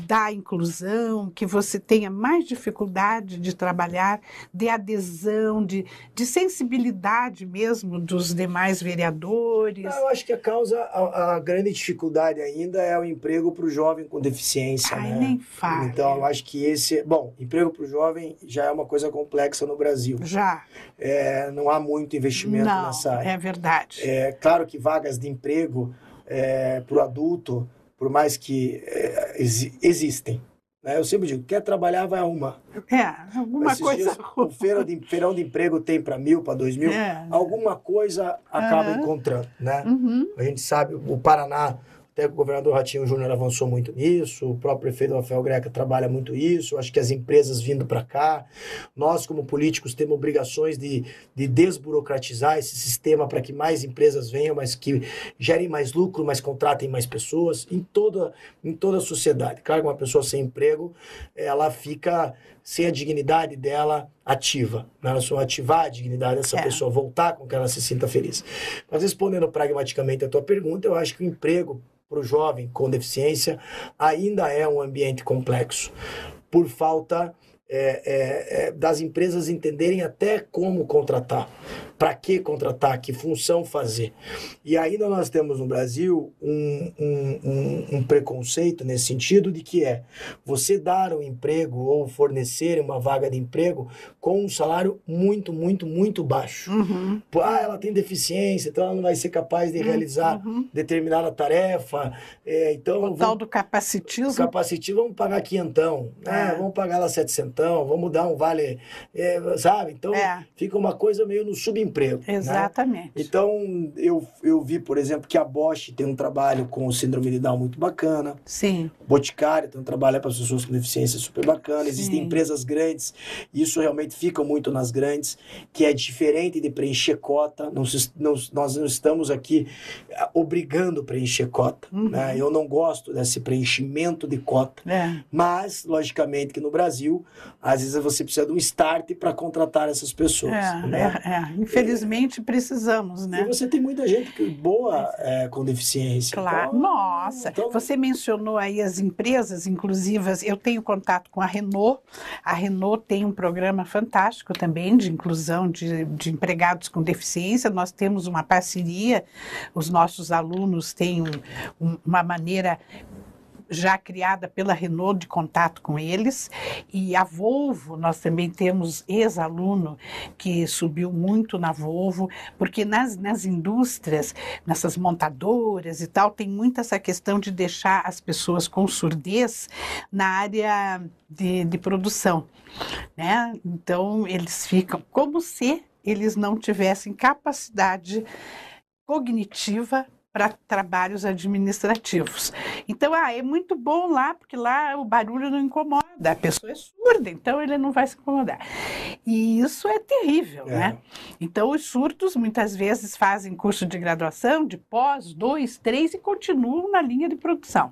da inclusão que você tenha mais dificuldade de trabalhar, de adesão, de, de sensibilidade mesmo dos demais vereadores? Não, eu acho que a causa, a, a grande dificuldade ainda é o emprego para o jovem com deficiência. Ai, né? nem fala. Então, eu acho que esse. Bom, emprego para o jovem já é uma coisa complexa no Brasil. Já. É, não há muito investimento não, nessa área. É verdade. É claro que vagas de emprego é, para o adulto, por mais que é, exi existem. Né? Eu sempre digo, quer trabalhar, vai arrumar. É, alguma Esses coisa. Dias, o feira de, feirão de emprego tem para mil, para dois mil. É. Alguma coisa acaba uhum. encontrando. Né? Uhum. A gente sabe, o Paraná até o governador Ratinho Júnior avançou muito nisso, o próprio prefeito Rafael Greca trabalha muito isso, acho que as empresas vindo para cá, nós como políticos temos obrigações de, de desburocratizar esse sistema para que mais empresas venham, mas que gerem mais lucro, mas contratem mais pessoas em toda, em toda a sociedade. Claro que uma pessoa sem emprego, ela fica sem a dignidade dela ativa. Né? Nós vamos ativar a dignidade dessa é. pessoa, voltar com que ela se sinta feliz. Mas respondendo pragmaticamente a tua pergunta, eu acho que o emprego para o jovem com deficiência ainda é um ambiente complexo, por falta é, é, é, das empresas entenderem até como contratar, para que contratar, que função fazer. E ainda nós temos no Brasil um, um, um, um, preconceito nesse sentido de que é você dar um emprego ou fornecer uma vaga de emprego com um salário muito, muito, muito baixo. Uhum. Ah, ela tem deficiência, então ela não vai ser capaz de uhum. realizar uhum. determinada tarefa. É, então, o tal do capacitismo. Capacitismo, vamos pagar quinhentão, né? É. vamos pagar lá 700 vamos dar um vale, é, sabe? Então É. fica uma coisa meio no subemprego. né? Exatamente. Então eu, eu vi, por exemplo, que a Bosch tem um trabalho com o síndrome de Down muito bacana. Sim, Boticário tem um trabalho para as pessoas com deficiência super bacana. Existem Sim. empresas grandes, isso realmente fica muito nas grandes, que é diferente de preencher cota. Não não- nós não estamos aqui ah, obrigando a preencher cota. Uhum. né? Eu não gosto desse preenchimento de cota. é. Mas, logicamente, que no Brasil, às vezes você precisa de um start para contratar essas pessoas. É, né? é, é. Infelizmente precisamos, E né? você tem muita gente que boa é, com deficiência. Claro. Então, Nossa, então- você mencionou aí as empresas inclusivas. Eu tenho contato com a Renault. A Renault tem um programa fantástico também de inclusão de, de empregados com deficiência. Nós temos uma parceria, os nossos alunos têm um- um- uma maneira já criada pela Renault de contato com eles. E a Volvo, nós também temos ex-aluno que subiu muito na Volvo, porque nas, nas indústrias, nessas montadoras e tal, tem muito essa questão de deixar as pessoas com surdez na área de, de produção. Né? Então, eles ficam como se eles não tivessem capacidade cognitiva para trabalhos administrativos. Então, ah, é muito bom lá, porque lá o barulho não incomoda, a pessoa é surda, então ele não vai se incomodar. E isso é terrível, É. né? Então, os surdos muitas vezes fazem curso de graduação, de pós, dois, três, e continuam na linha de produção.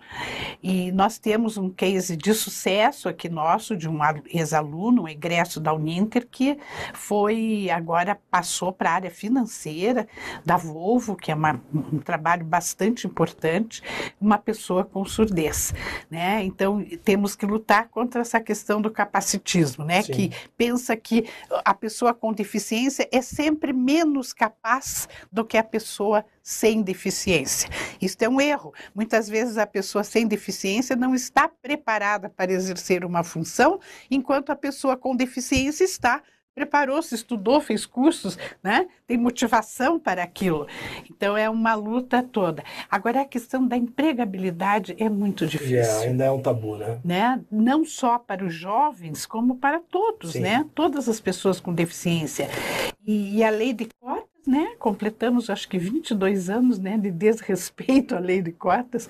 E nós temos um case de sucesso aqui nosso, de um alu- ex-aluno, um egresso da Uninter, que foi, agora passou para a área financeira da Volvo, que é uma- um trabalho bastante importante, uma pessoa com surdez, né? Então, temos que lutar contra essa questão do capacitismo, né? Sim. Que pensa que a pessoa com deficiência é sempre menos capaz do que a pessoa sem deficiência. Isso é um erro. Muitas vezes a pessoa sem deficiência não está preparada para exercer uma função, enquanto a pessoa com deficiência está preparou-se, estudou, fez cursos, né? Tem motivação para aquilo. Então é uma luta toda. Agora a questão da empregabilidade é muito É, difícil ainda é um tabu, né? né? Não só para os jovens, como para todos, Sim. né? Todas as pessoas com deficiência. E, e a lei de cotas, né? Completamos, acho que 22 anos, né, de desrespeito à lei de cotas,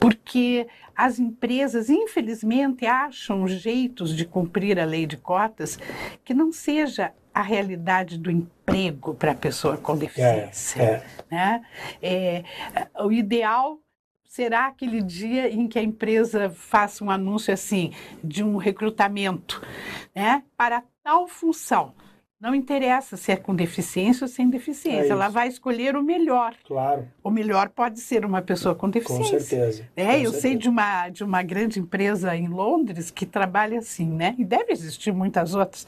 porque as empresas, infelizmente, acham jeitos de cumprir a lei de cotas que não seja a realidade do emprego para a pessoa com É, deficiência é. né? É, o ideal será aquele dia em que a empresa faça um anúncio assim de um recrutamento, né? Para tal função. Não interessa se é com deficiência ou sem deficiência, É ela vai escolher o melhor. Claro, O melhor pode ser uma pessoa com com deficiência. certeza. É, com eu sei certeza. de uma, de uma grande empresa em Londres que trabalha assim, né? E deve existir muitas outras.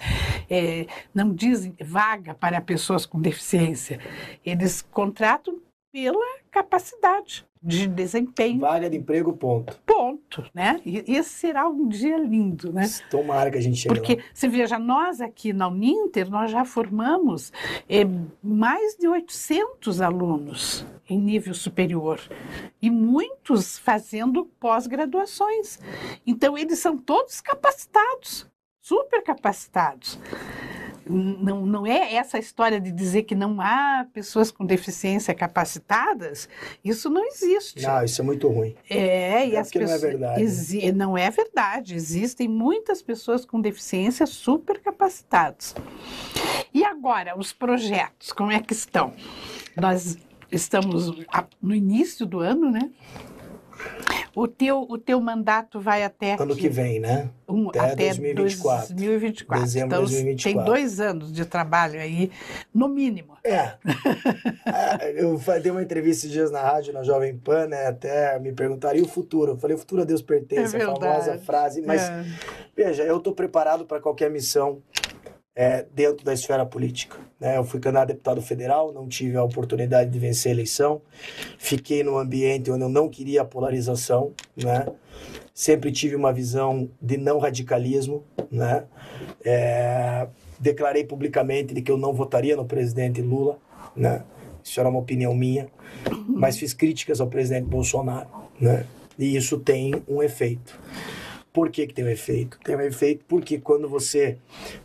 É, não dizem vaga para pessoas com deficiência. Eles contratam pela capacidade de desempenho. Vaga de emprego, ponto. Ponto, né? E esse será um dia lindo, né? Tomara que a gente chegue Porque, lá. você veja, nós aqui na Uninter, nós já formamos eh, mais de 800 alunos em nível superior e muitos fazendo pós-graduações. Então, eles são todos capacitados, super capacitados. Não, não é essa história de dizer que não há pessoas com deficiência capacitadas, isso não existe. Não, isso é muito ruim. É, e É as porque não é pessoas. verdade, né? Não é verdade. Existem muitas pessoas com deficiência super capacitadas. E agora, os projetos, como é que estão? Nós estamos no início do ano, né? O teu, o teu mandato vai até Ano aqui, que vem, né? um- até até 2024. 2024. Dezembro de então, 2024. tem dois anos de trabalho aí, no mínimo. É. É, eu dei uma entrevista dias na rádio, na Jovem Pan, né? Até me perguntaram, e o futuro? Eu falei, o futuro a Deus pertence, É a famosa frase. Mas, É. veja, eu estou preparado para qualquer missão é, dentro da esfera política. Né? Eu fui candidato a deputado federal, não tive a oportunidade de vencer a eleição. Fiquei num ambiente onde eu não queria polarização, né? Sempre tive uma visão de não radicalismo, né? É, declarei publicamente de que eu não votaria no presidente Lula, né? Isso era uma opinião minha, mas fiz críticas ao presidente Bolsonaro, né? E isso tem um efeito. Por que, que tem um efeito? Tem um efeito porque quando você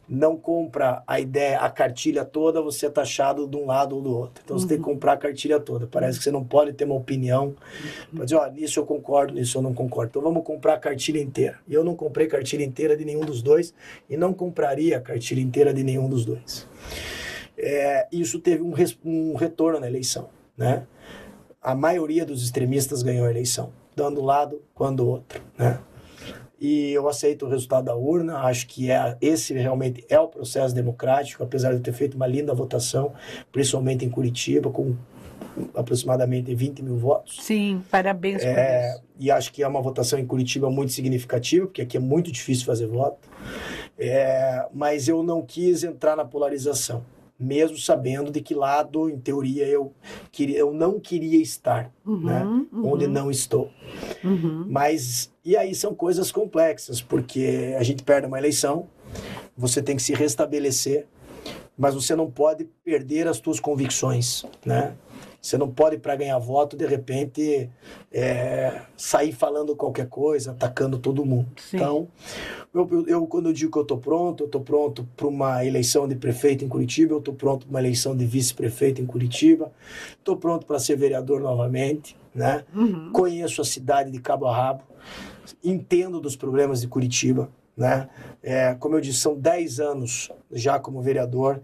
não compra a ideia, a cartilha toda, você é taxado de um lado ou do outro. Então você tem que comprar a cartilha toda. Parece que você não pode ter uma opinião. Pode dizer, ó, nisso eu concordo, nisso eu não concordo. Então vamos comprar a cartilha inteira. E eu não comprei cartilha inteira de nenhum dos dois e não compraria a cartilha inteira de nenhum dos dois. É, isso teve um, res, um retorno na eleição, né? A maioria dos extremistas ganhou a eleição, dando um lado quando outro, né? E eu aceito o resultado da urna. Acho que é, esse realmente é o processo democrático, apesar de ter feito uma linda votação, principalmente em Curitiba, com aproximadamente 20 mil votos. Sim, parabéns é, por isso. E acho que é uma votação em Curitiba muito significativa, porque aqui é muito difícil fazer voto. É, mas eu não quis entrar na polarização mesmo sabendo de que lado, em teoria, eu, queria, eu não queria estar, uhum, né? Uhum. onde não estou. Uhum. Mas, e aí são coisas complexas, porque a gente perde uma eleição, você tem que se restabelecer, mas você não pode perder as suas convicções, né? Você não pode, para ganhar voto, de repente é, sair falando qualquer coisa, atacando todo mundo. Sim. Então, eu, eu, quando eu digo que eu estou pronto, eu estou pronto para uma eleição de prefeito em Curitiba, eu estou pronto para uma eleição de vice-prefeito em Curitiba, estou pronto para ser vereador novamente, né? Uhum. Conheço a cidade de Cabo a Rabo, entendo dos problemas de Curitiba, né? É, como eu disse, são 10 anos já como vereador.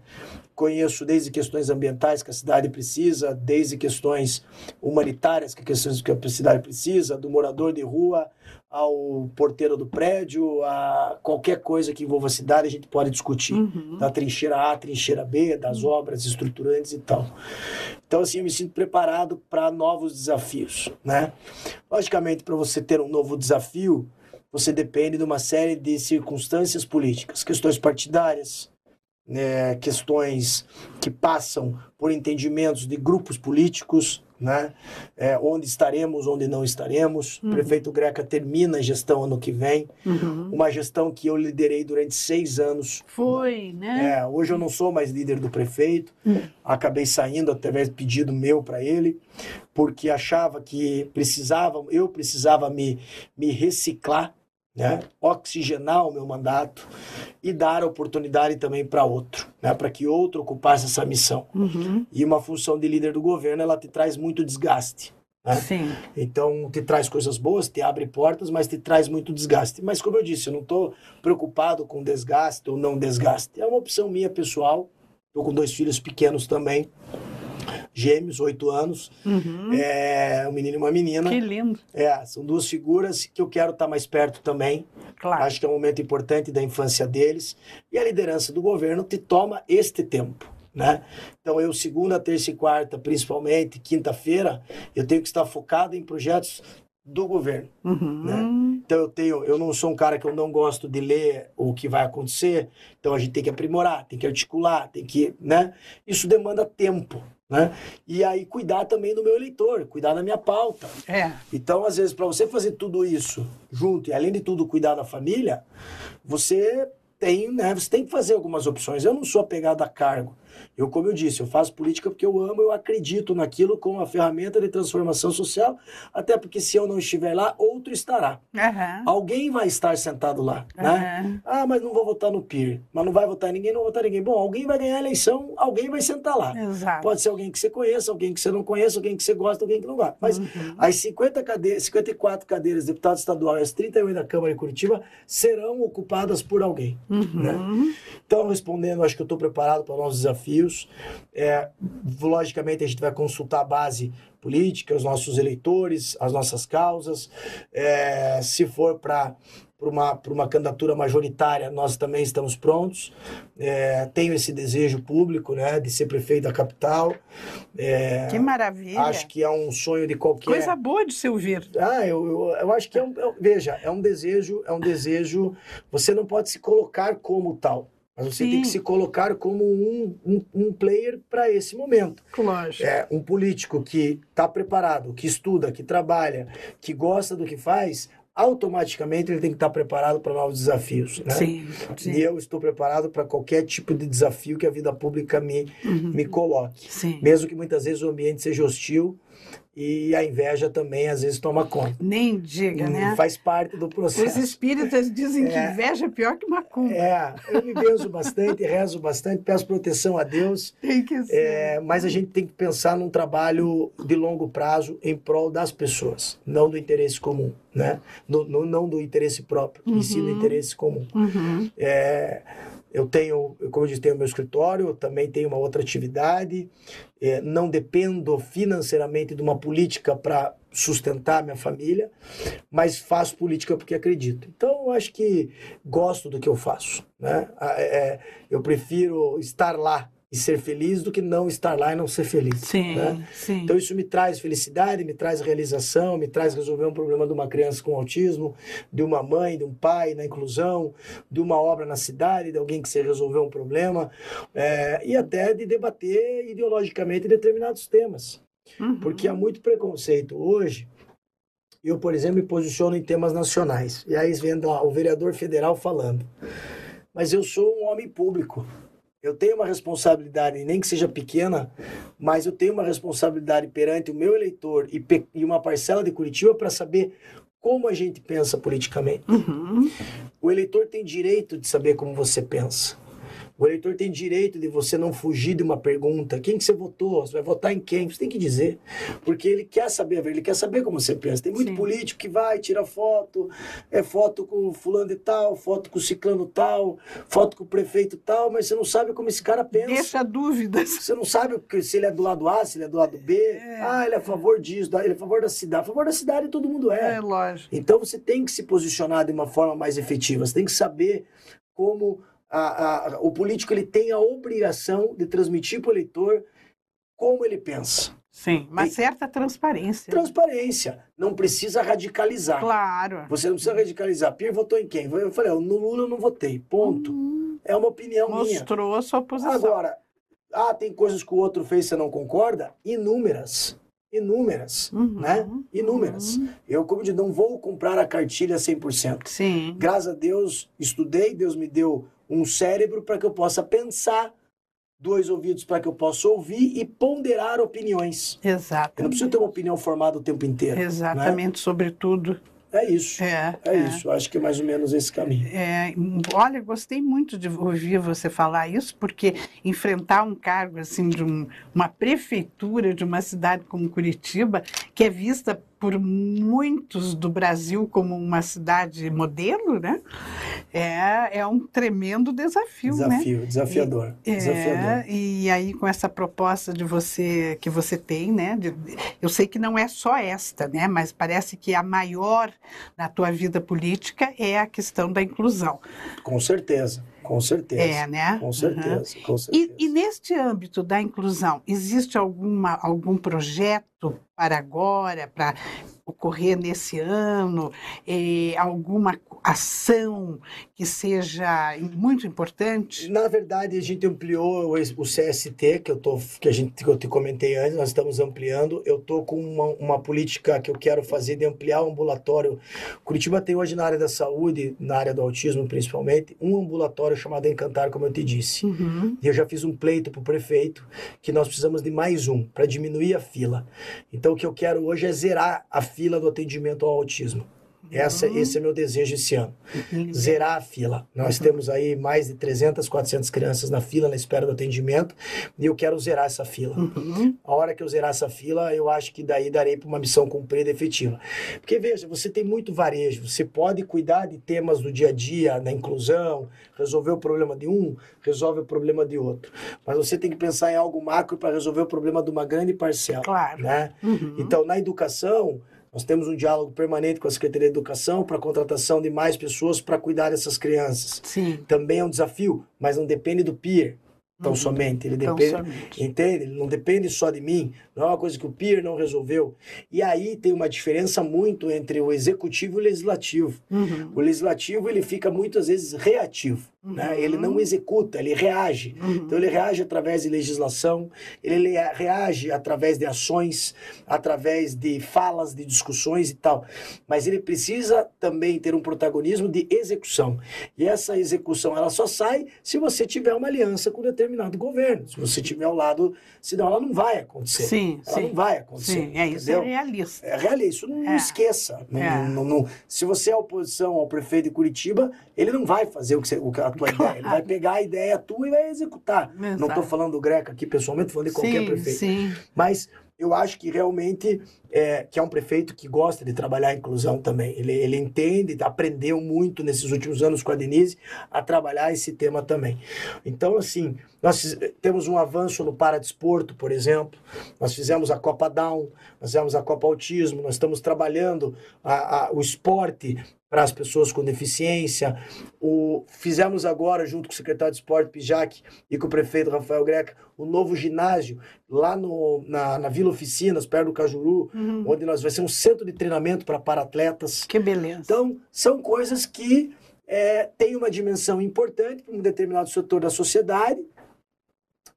Conheço desde questões ambientais que a cidade precisa, desde questões humanitárias que, questões que a cidade precisa, do morador de rua ao porteiro do prédio, a qualquer coisa que envolva a cidade, a gente pode discutir. Uhum. Da trincheira A, trincheira B, das uhum. obras estruturantes e tal. Então, assim, eu me sinto preparado para novos desafios, né? Logicamente, para você ter um novo desafio, você depende de uma série de circunstâncias políticas, questões partidárias, né, questões que passam por entendimentos de grupos políticos, né? É, onde estaremos, onde não estaremos. Uhum. O prefeito Greca termina a gestão ano que vem. Uhum. Uma gestão que eu liderei durante seis anos. Foi, né? É, hoje eu não sou mais líder do prefeito. Uhum. Acabei saindo através de pedido meu para ele, porque achava que precisava, eu precisava me, me reciclar né? oxigenar o meu mandato e dar a oportunidade também para outro, né? para que outro ocupasse essa missão. Uhum. E uma função de líder do governo, ela te traz muito desgaste. Né? Sim. Então, te traz coisas boas, te abre portas, mas te traz muito desgaste. Mas, como eu disse, eu não estou preocupado com desgaste ou não desgaste. É uma opção minha pessoal. Estou com dois filhos pequenos também gêmeos, oito anos. Uhum. É, um menino e uma menina. Que lindo. É, são duas figuras que eu quero estar mais perto também. Claro. Acho que é um momento importante da infância deles. E a liderança do governo te toma este tempo. Né? Então eu segunda, terça e quarta, principalmente quinta-feira, eu tenho que estar focado em projetos do governo. Uhum. Né? Então eu tenho, eu não sou um cara que eu não gosto de ler o que vai acontecer. Então a gente tem que aprimorar, tem que articular, tem que, né? Isso demanda tempo. Né? E aí cuidar também do meu eleitor, cuidar da minha pauta. É. Então, às vezes, para você fazer tudo isso junto e além de tudo cuidar da família, você tem, né, você tem que fazer algumas opções. Eu não sou apegado a cargo. Eu, como eu disse, eu faço política porque eu amo, eu acredito naquilo como uma ferramenta de transformação social, até porque se eu não estiver lá, outro estará. Uhum. Alguém vai estar sentado lá, uhum. né? Ah, mas não vou votar no PIR. Mas não vai votar ninguém, não vai votar ninguém. Bom, alguém vai ganhar a eleição, alguém vai sentar lá. Exato. Pode ser alguém que você conheça, alguém que você não conheça, alguém que você gosta, alguém que não gosta. Mas uhum. as 50 cadeiras, 54 cadeiras de deputado estadual e as 38 da Câmara de Curitiba serão ocupadas por alguém. Né? Uhum. Então, respondendo, acho que eu estou preparado para novos desafios. É, logicamente, a gente vai consultar a base política, os nossos eleitores, as nossas causas. É, se for para para uma, uma candidatura majoritária, nós também estamos prontos. É, tenho esse desejo público né, de ser prefeito da capital. É, que maravilha! Acho que é um sonho de qualquer. Coisa boa de se ouvir. Ah, eu, eu, eu acho que é um. Eu, veja, é um desejo, é um desejo. Você não pode se colocar como tal. Mas você Sim. tem que se colocar como um, um, um player para esse momento. Lógico. É, um político que está preparado, que estuda, que trabalha, que gosta do que faz, automaticamente ele tem que estar preparado para novos desafios. Né? Sim, sim. E eu estou preparado para qualquer tipo de desafio que a vida pública me, uhum. me coloque. Sim. Mesmo que muitas vezes o ambiente seja hostil, e a inveja também às vezes toma conta. Nem diga, Hum, né? Faz parte do Os processo. espíritas dizem que É. inveja é pior que macumba. É, eu me benzo bastante, rezo bastante, peço proteção a Deus, Tem que ser. é, mas a gente tem que pensar num trabalho de longo prazo em prol das pessoas, não do interesse comum, né? No- no- não do interesse próprio, e sim do Uhum. interesse comum. Uhum. É, eu tenho, como eu disse, tenho meu escritório, também tenho uma outra atividade, é, não dependo financeiramente de uma política para sustentar minha família, mas faço política porque acredito. Então, eu acho que gosto do que eu faço. Né? É, eu prefiro estar lá e ser feliz do que não estar lá e não ser feliz. Sim, né? sim. Então isso me traz felicidade, me traz realização, me traz resolver um problema de uma criança com autismo, de uma mãe, de um pai na inclusão, de uma obra na cidade, de alguém que se resolveu um problema, é, e até de debater ideologicamente determinados temas. Uhum. Porque há muito preconceito hoje. Eu, por exemplo, me posiciono em temas nacionais. E aí vendo lá, o vereador federal falando. Mas eu sou um homem público. Eu tenho uma responsabilidade, nem que seja pequena, mas eu tenho uma responsabilidade perante o meu eleitor e, e uma parcela de Curitiba para saber como a gente pensa politicamente. Uhum. O eleitor tem direito de saber como você pensa. O eleitor tem direito de você não fugir de uma pergunta. Quem que você votou? Você vai votar em quem? Você tem que dizer. Porque ele quer saber, ele quer saber como você pensa. Tem muito Sim. político que vai, tira foto, é foto com fulano de tal, foto com ciclano tal, foto com o prefeito tal, mas você não sabe como esse cara pensa. Deixa dúvidas. Você não sabe se ele é do lado A, se ele é do lado B. Ah, ele é a favor disso, ele é a favor da cidade. A favor da cidade todo mundo é. É, lógico. Então você tem que se posicionar de uma forma mais efetiva. Você tem que saber como a- a- o político ele tem a obrigação de transmitir para o eleitor como ele pensa. Sim, uma E- certa transparência. Transparência. Não precisa radicalizar. Claro. Você não precisa radicalizar. Pierre votou em quem? Eu falei, no Lula eu não votei. Ponto. É uma opinião minha. Hum, Mostrou a sua posição. Agora, ah, tem coisas que o outro fez e você não concorda? Inúmeras. Inúmeras. Uhum, Né? Inúmeras. uhum. Eu, como de não vou comprar a cartilha 100%. Sim. Graças a Deus, estudei, Deus me deu um cérebro para que eu possa pensar, dois ouvidos para que eu possa ouvir e ponderar opiniões. Eu não preciso ter uma opinião formada o tempo inteiro. né? Exatamente, sobretudo. É isso. É, É, isso. Eu Acho que é mais ou menos esse caminho. É, olha, gostei muito de ouvir você falar isso, porque enfrentar um cargo assim de um- uma prefeitura de uma cidade como Curitiba, que é vista por muitos do Brasil como uma cidade modelo, né? É, é um tremendo desafio, né? Desafio, desafiador. Desafiador. É, e aí com essa proposta de você que você tem, né? de- eu sei que não é só esta, né? Mas parece que a maior na tua vida política é a questão da inclusão. Com certeza, com certeza. É, né? Com Uhum. certeza, com certeza. E, e neste âmbito da inclusão, existe alguma, algum projeto para agora, para ocorrer nesse ano, eh, alguma ação que seja muito importante? Na verdade, a gente ampliou o o CST, que eu, tô, que a gente, que eu te comentei antes, nós estamos ampliando. Eu estou com uma, uma política que eu quero fazer de ampliar o ambulatório. Curitiba tem hoje na área da saúde, na área do autismo principalmente, um ambulatório chamado Encantar, como eu te disse. Uhum. E eu já fiz um pleito para o prefeito que nós precisamos de mais um para diminuir a fila. Então, o que eu quero hoje é zerar a fila do atendimento ao autismo. Essa, Esse é meu desejo esse ano. Zerar a fila. Nós temos aí mais de 300, 400 crianças na fila, na espera do atendimento, e eu quero zerar essa fila. Uhum. A hora que eu zerar essa fila, eu acho que daí darei para uma missão cumprida e efetiva. Porque, veja, você tem muito varejo, você pode cuidar de temas do dia a dia, da inclusão, resolver o problema de um, resolve o problema de outro. Mas você tem que pensar em algo macro para resolver o problema de uma grande parcela. Claro. Né? Uhum. Então, na educação, nós temos um diálogo permanente com a Secretaria de Educação para a contratação de mais pessoas para cuidar dessas crianças. Sim. Também é um desafio, mas não depende do peer tão Uhum. somente. Ele depende, somente. entende? Ele não depende só de mim. Não é uma coisa que o peer não resolveu. E aí tem uma diferença muito entre o executivo e o legislativo. Uhum. O legislativo ele fica muitas vezes reativo. Uhum. Né? Ele não executa, ele reage. Uhum. Então, ele reage através de legislação, ele reage através de ações, através de falas, de discussões e tal. Mas ele precisa também ter um protagonismo de execução. E essa execução ela só sai se você tiver uma aliança com determinado governo. Se você tiver ao lado, senão ela não vai acontecer. Sim, ela sim. não vai acontecer. Sim, é isso é realista. É realista. Isso não, é. esqueça. Não, é. não, não, se você é oposição ao prefeito de Curitiba, ele não vai fazer o que, você, o a tua ideia. Ele vai pegar a ideia tua e vai executar. Exato. Não estou falando do Greco aqui pessoalmente, estou falando de qualquer sim, prefeito. Sim. Mas eu acho que realmente é, que é um prefeito que gosta de trabalhar a inclusão também. Ele, ele entende, aprendeu muito nesses últimos anos com a Denise a trabalhar esse tema também. Então, assim, nós temos um avanço no paradesporto, por exemplo. Nós fizemos a Copa Down, nós fizemos a Copa Autismo, nós estamos trabalhando a, a, o esporte para as pessoas com deficiência. O, fizemos agora, junto com o secretário de esporte, Pijac, e com o prefeito Rafael Greca, o novo ginásio lá no, na, na Vila Oficinas, perto do Cajuru, uhum. onde nós vai ser um centro de treinamento para para-atletas. Que beleza. Então, são coisas que é, têm uma dimensão importante para um determinado setor da sociedade,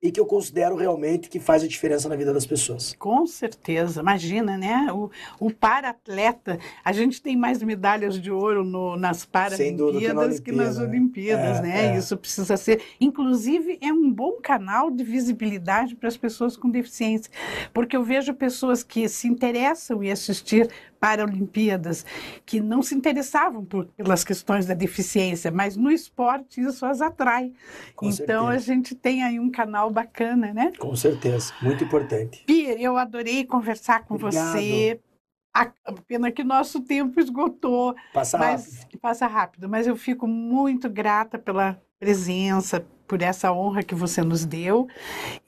e que eu considero realmente que faz a diferença na vida das pessoas. Com certeza, imagina, né? O, o para-atleta, a gente tem mais medalhas de ouro no, nas Paralimpíadas que, que, nas né? Olimpíadas, é, né? É. Isso precisa ser. Inclusive, é um bom canal de visibilidade para as pessoas com deficiência, porque eu vejo pessoas que se interessam em assistir Paralimpíadas que não se interessavam por, pelas questões da deficiência, mas no esporte isso as atrai. Com então certeza. a gente tem aí um canal bacana, né? Com certeza, muito importante. Pierre, eu adorei conversar com Obrigado. você. A pena que nosso tempo esgotou. Passa mas, rápido. Passa rápido, mas eu fico muito grata pela presença, por essa honra que você nos deu.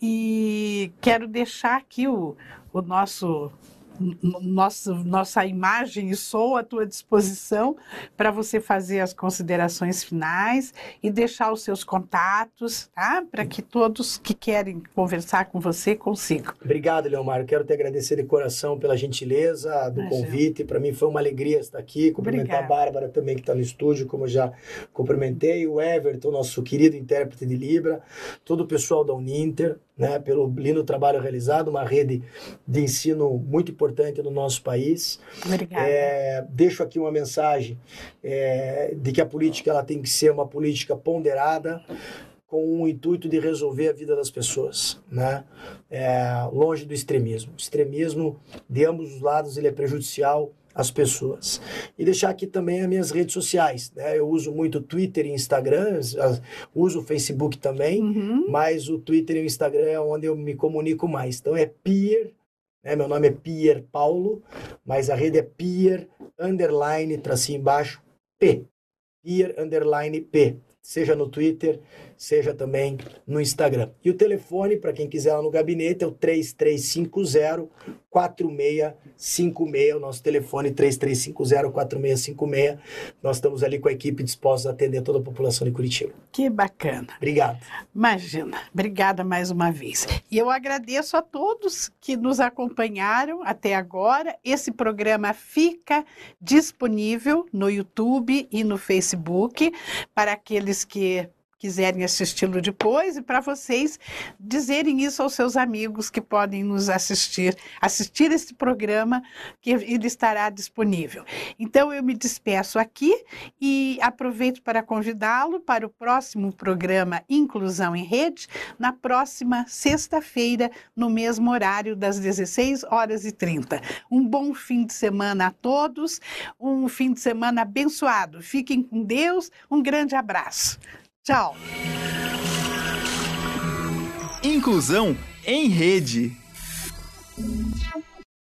E quero deixar aqui o, o nosso nossa, nossa imagem e sou à tua disposição para você fazer as considerações finais e deixar os seus contatos, tá? Para que todos que querem conversar com você consigam. Obrigado, Leomar. Quero te agradecer de coração pela gentileza do Imagina. convite. Para mim foi uma alegria estar aqui. Cumprimentar Obrigada. a Bárbara também, que está no estúdio, como já cumprimentei. O Everton, nosso querido intérprete de Libra. Todo o pessoal da Uninter né, pelo lindo trabalho realizado, uma rede de ensino muito importante no nosso país. Obrigada. É, deixo aqui uma mensagem é, de que a política ela tem que ser uma política ponderada, com o intuito de resolver a vida das pessoas, né? É, longe do extremismo. O extremismo de ambos os lados ele é prejudicial as pessoas. E deixar aqui também as minhas redes sociais. Né? Eu uso muito Twitter e Instagram, uso o Facebook também, uhum. mas o Twitter e o Instagram é onde eu me comunico mais. Então é Pier, né? meu nome é Pier Paulo, mas a rede é Pier, underline, tracinho embaixo, P. Pier, underline, P. Seja no Twitter, seja também no Instagram. E o telefone, para quem quiser lá no gabinete, é o 3350 4656, o nosso telefone 3350 4656. Nós estamos ali com a equipe dispostos a atender toda a população de Curitiba. Que bacana. Obrigado. Imagina. Obrigada mais uma vez. E eu agradeço a todos que nos acompanharam até agora. Esse programa fica disponível no YouTube e no Facebook para aqueles que quiserem assisti-lo depois e para vocês dizerem isso aos seus amigos que podem nos assistir, assistir esse programa que ele estará disponível. Então eu me despeço aqui e aproveito para convidá-lo para o próximo programa Inclusão em Rede na próxima sexta-feira no mesmo horário das 16 horas e 30. Um bom fim de semana a todos, um fim de semana abençoado. Fiquem com Deus. Um grande abraço. Tchau. Inclusão em rede.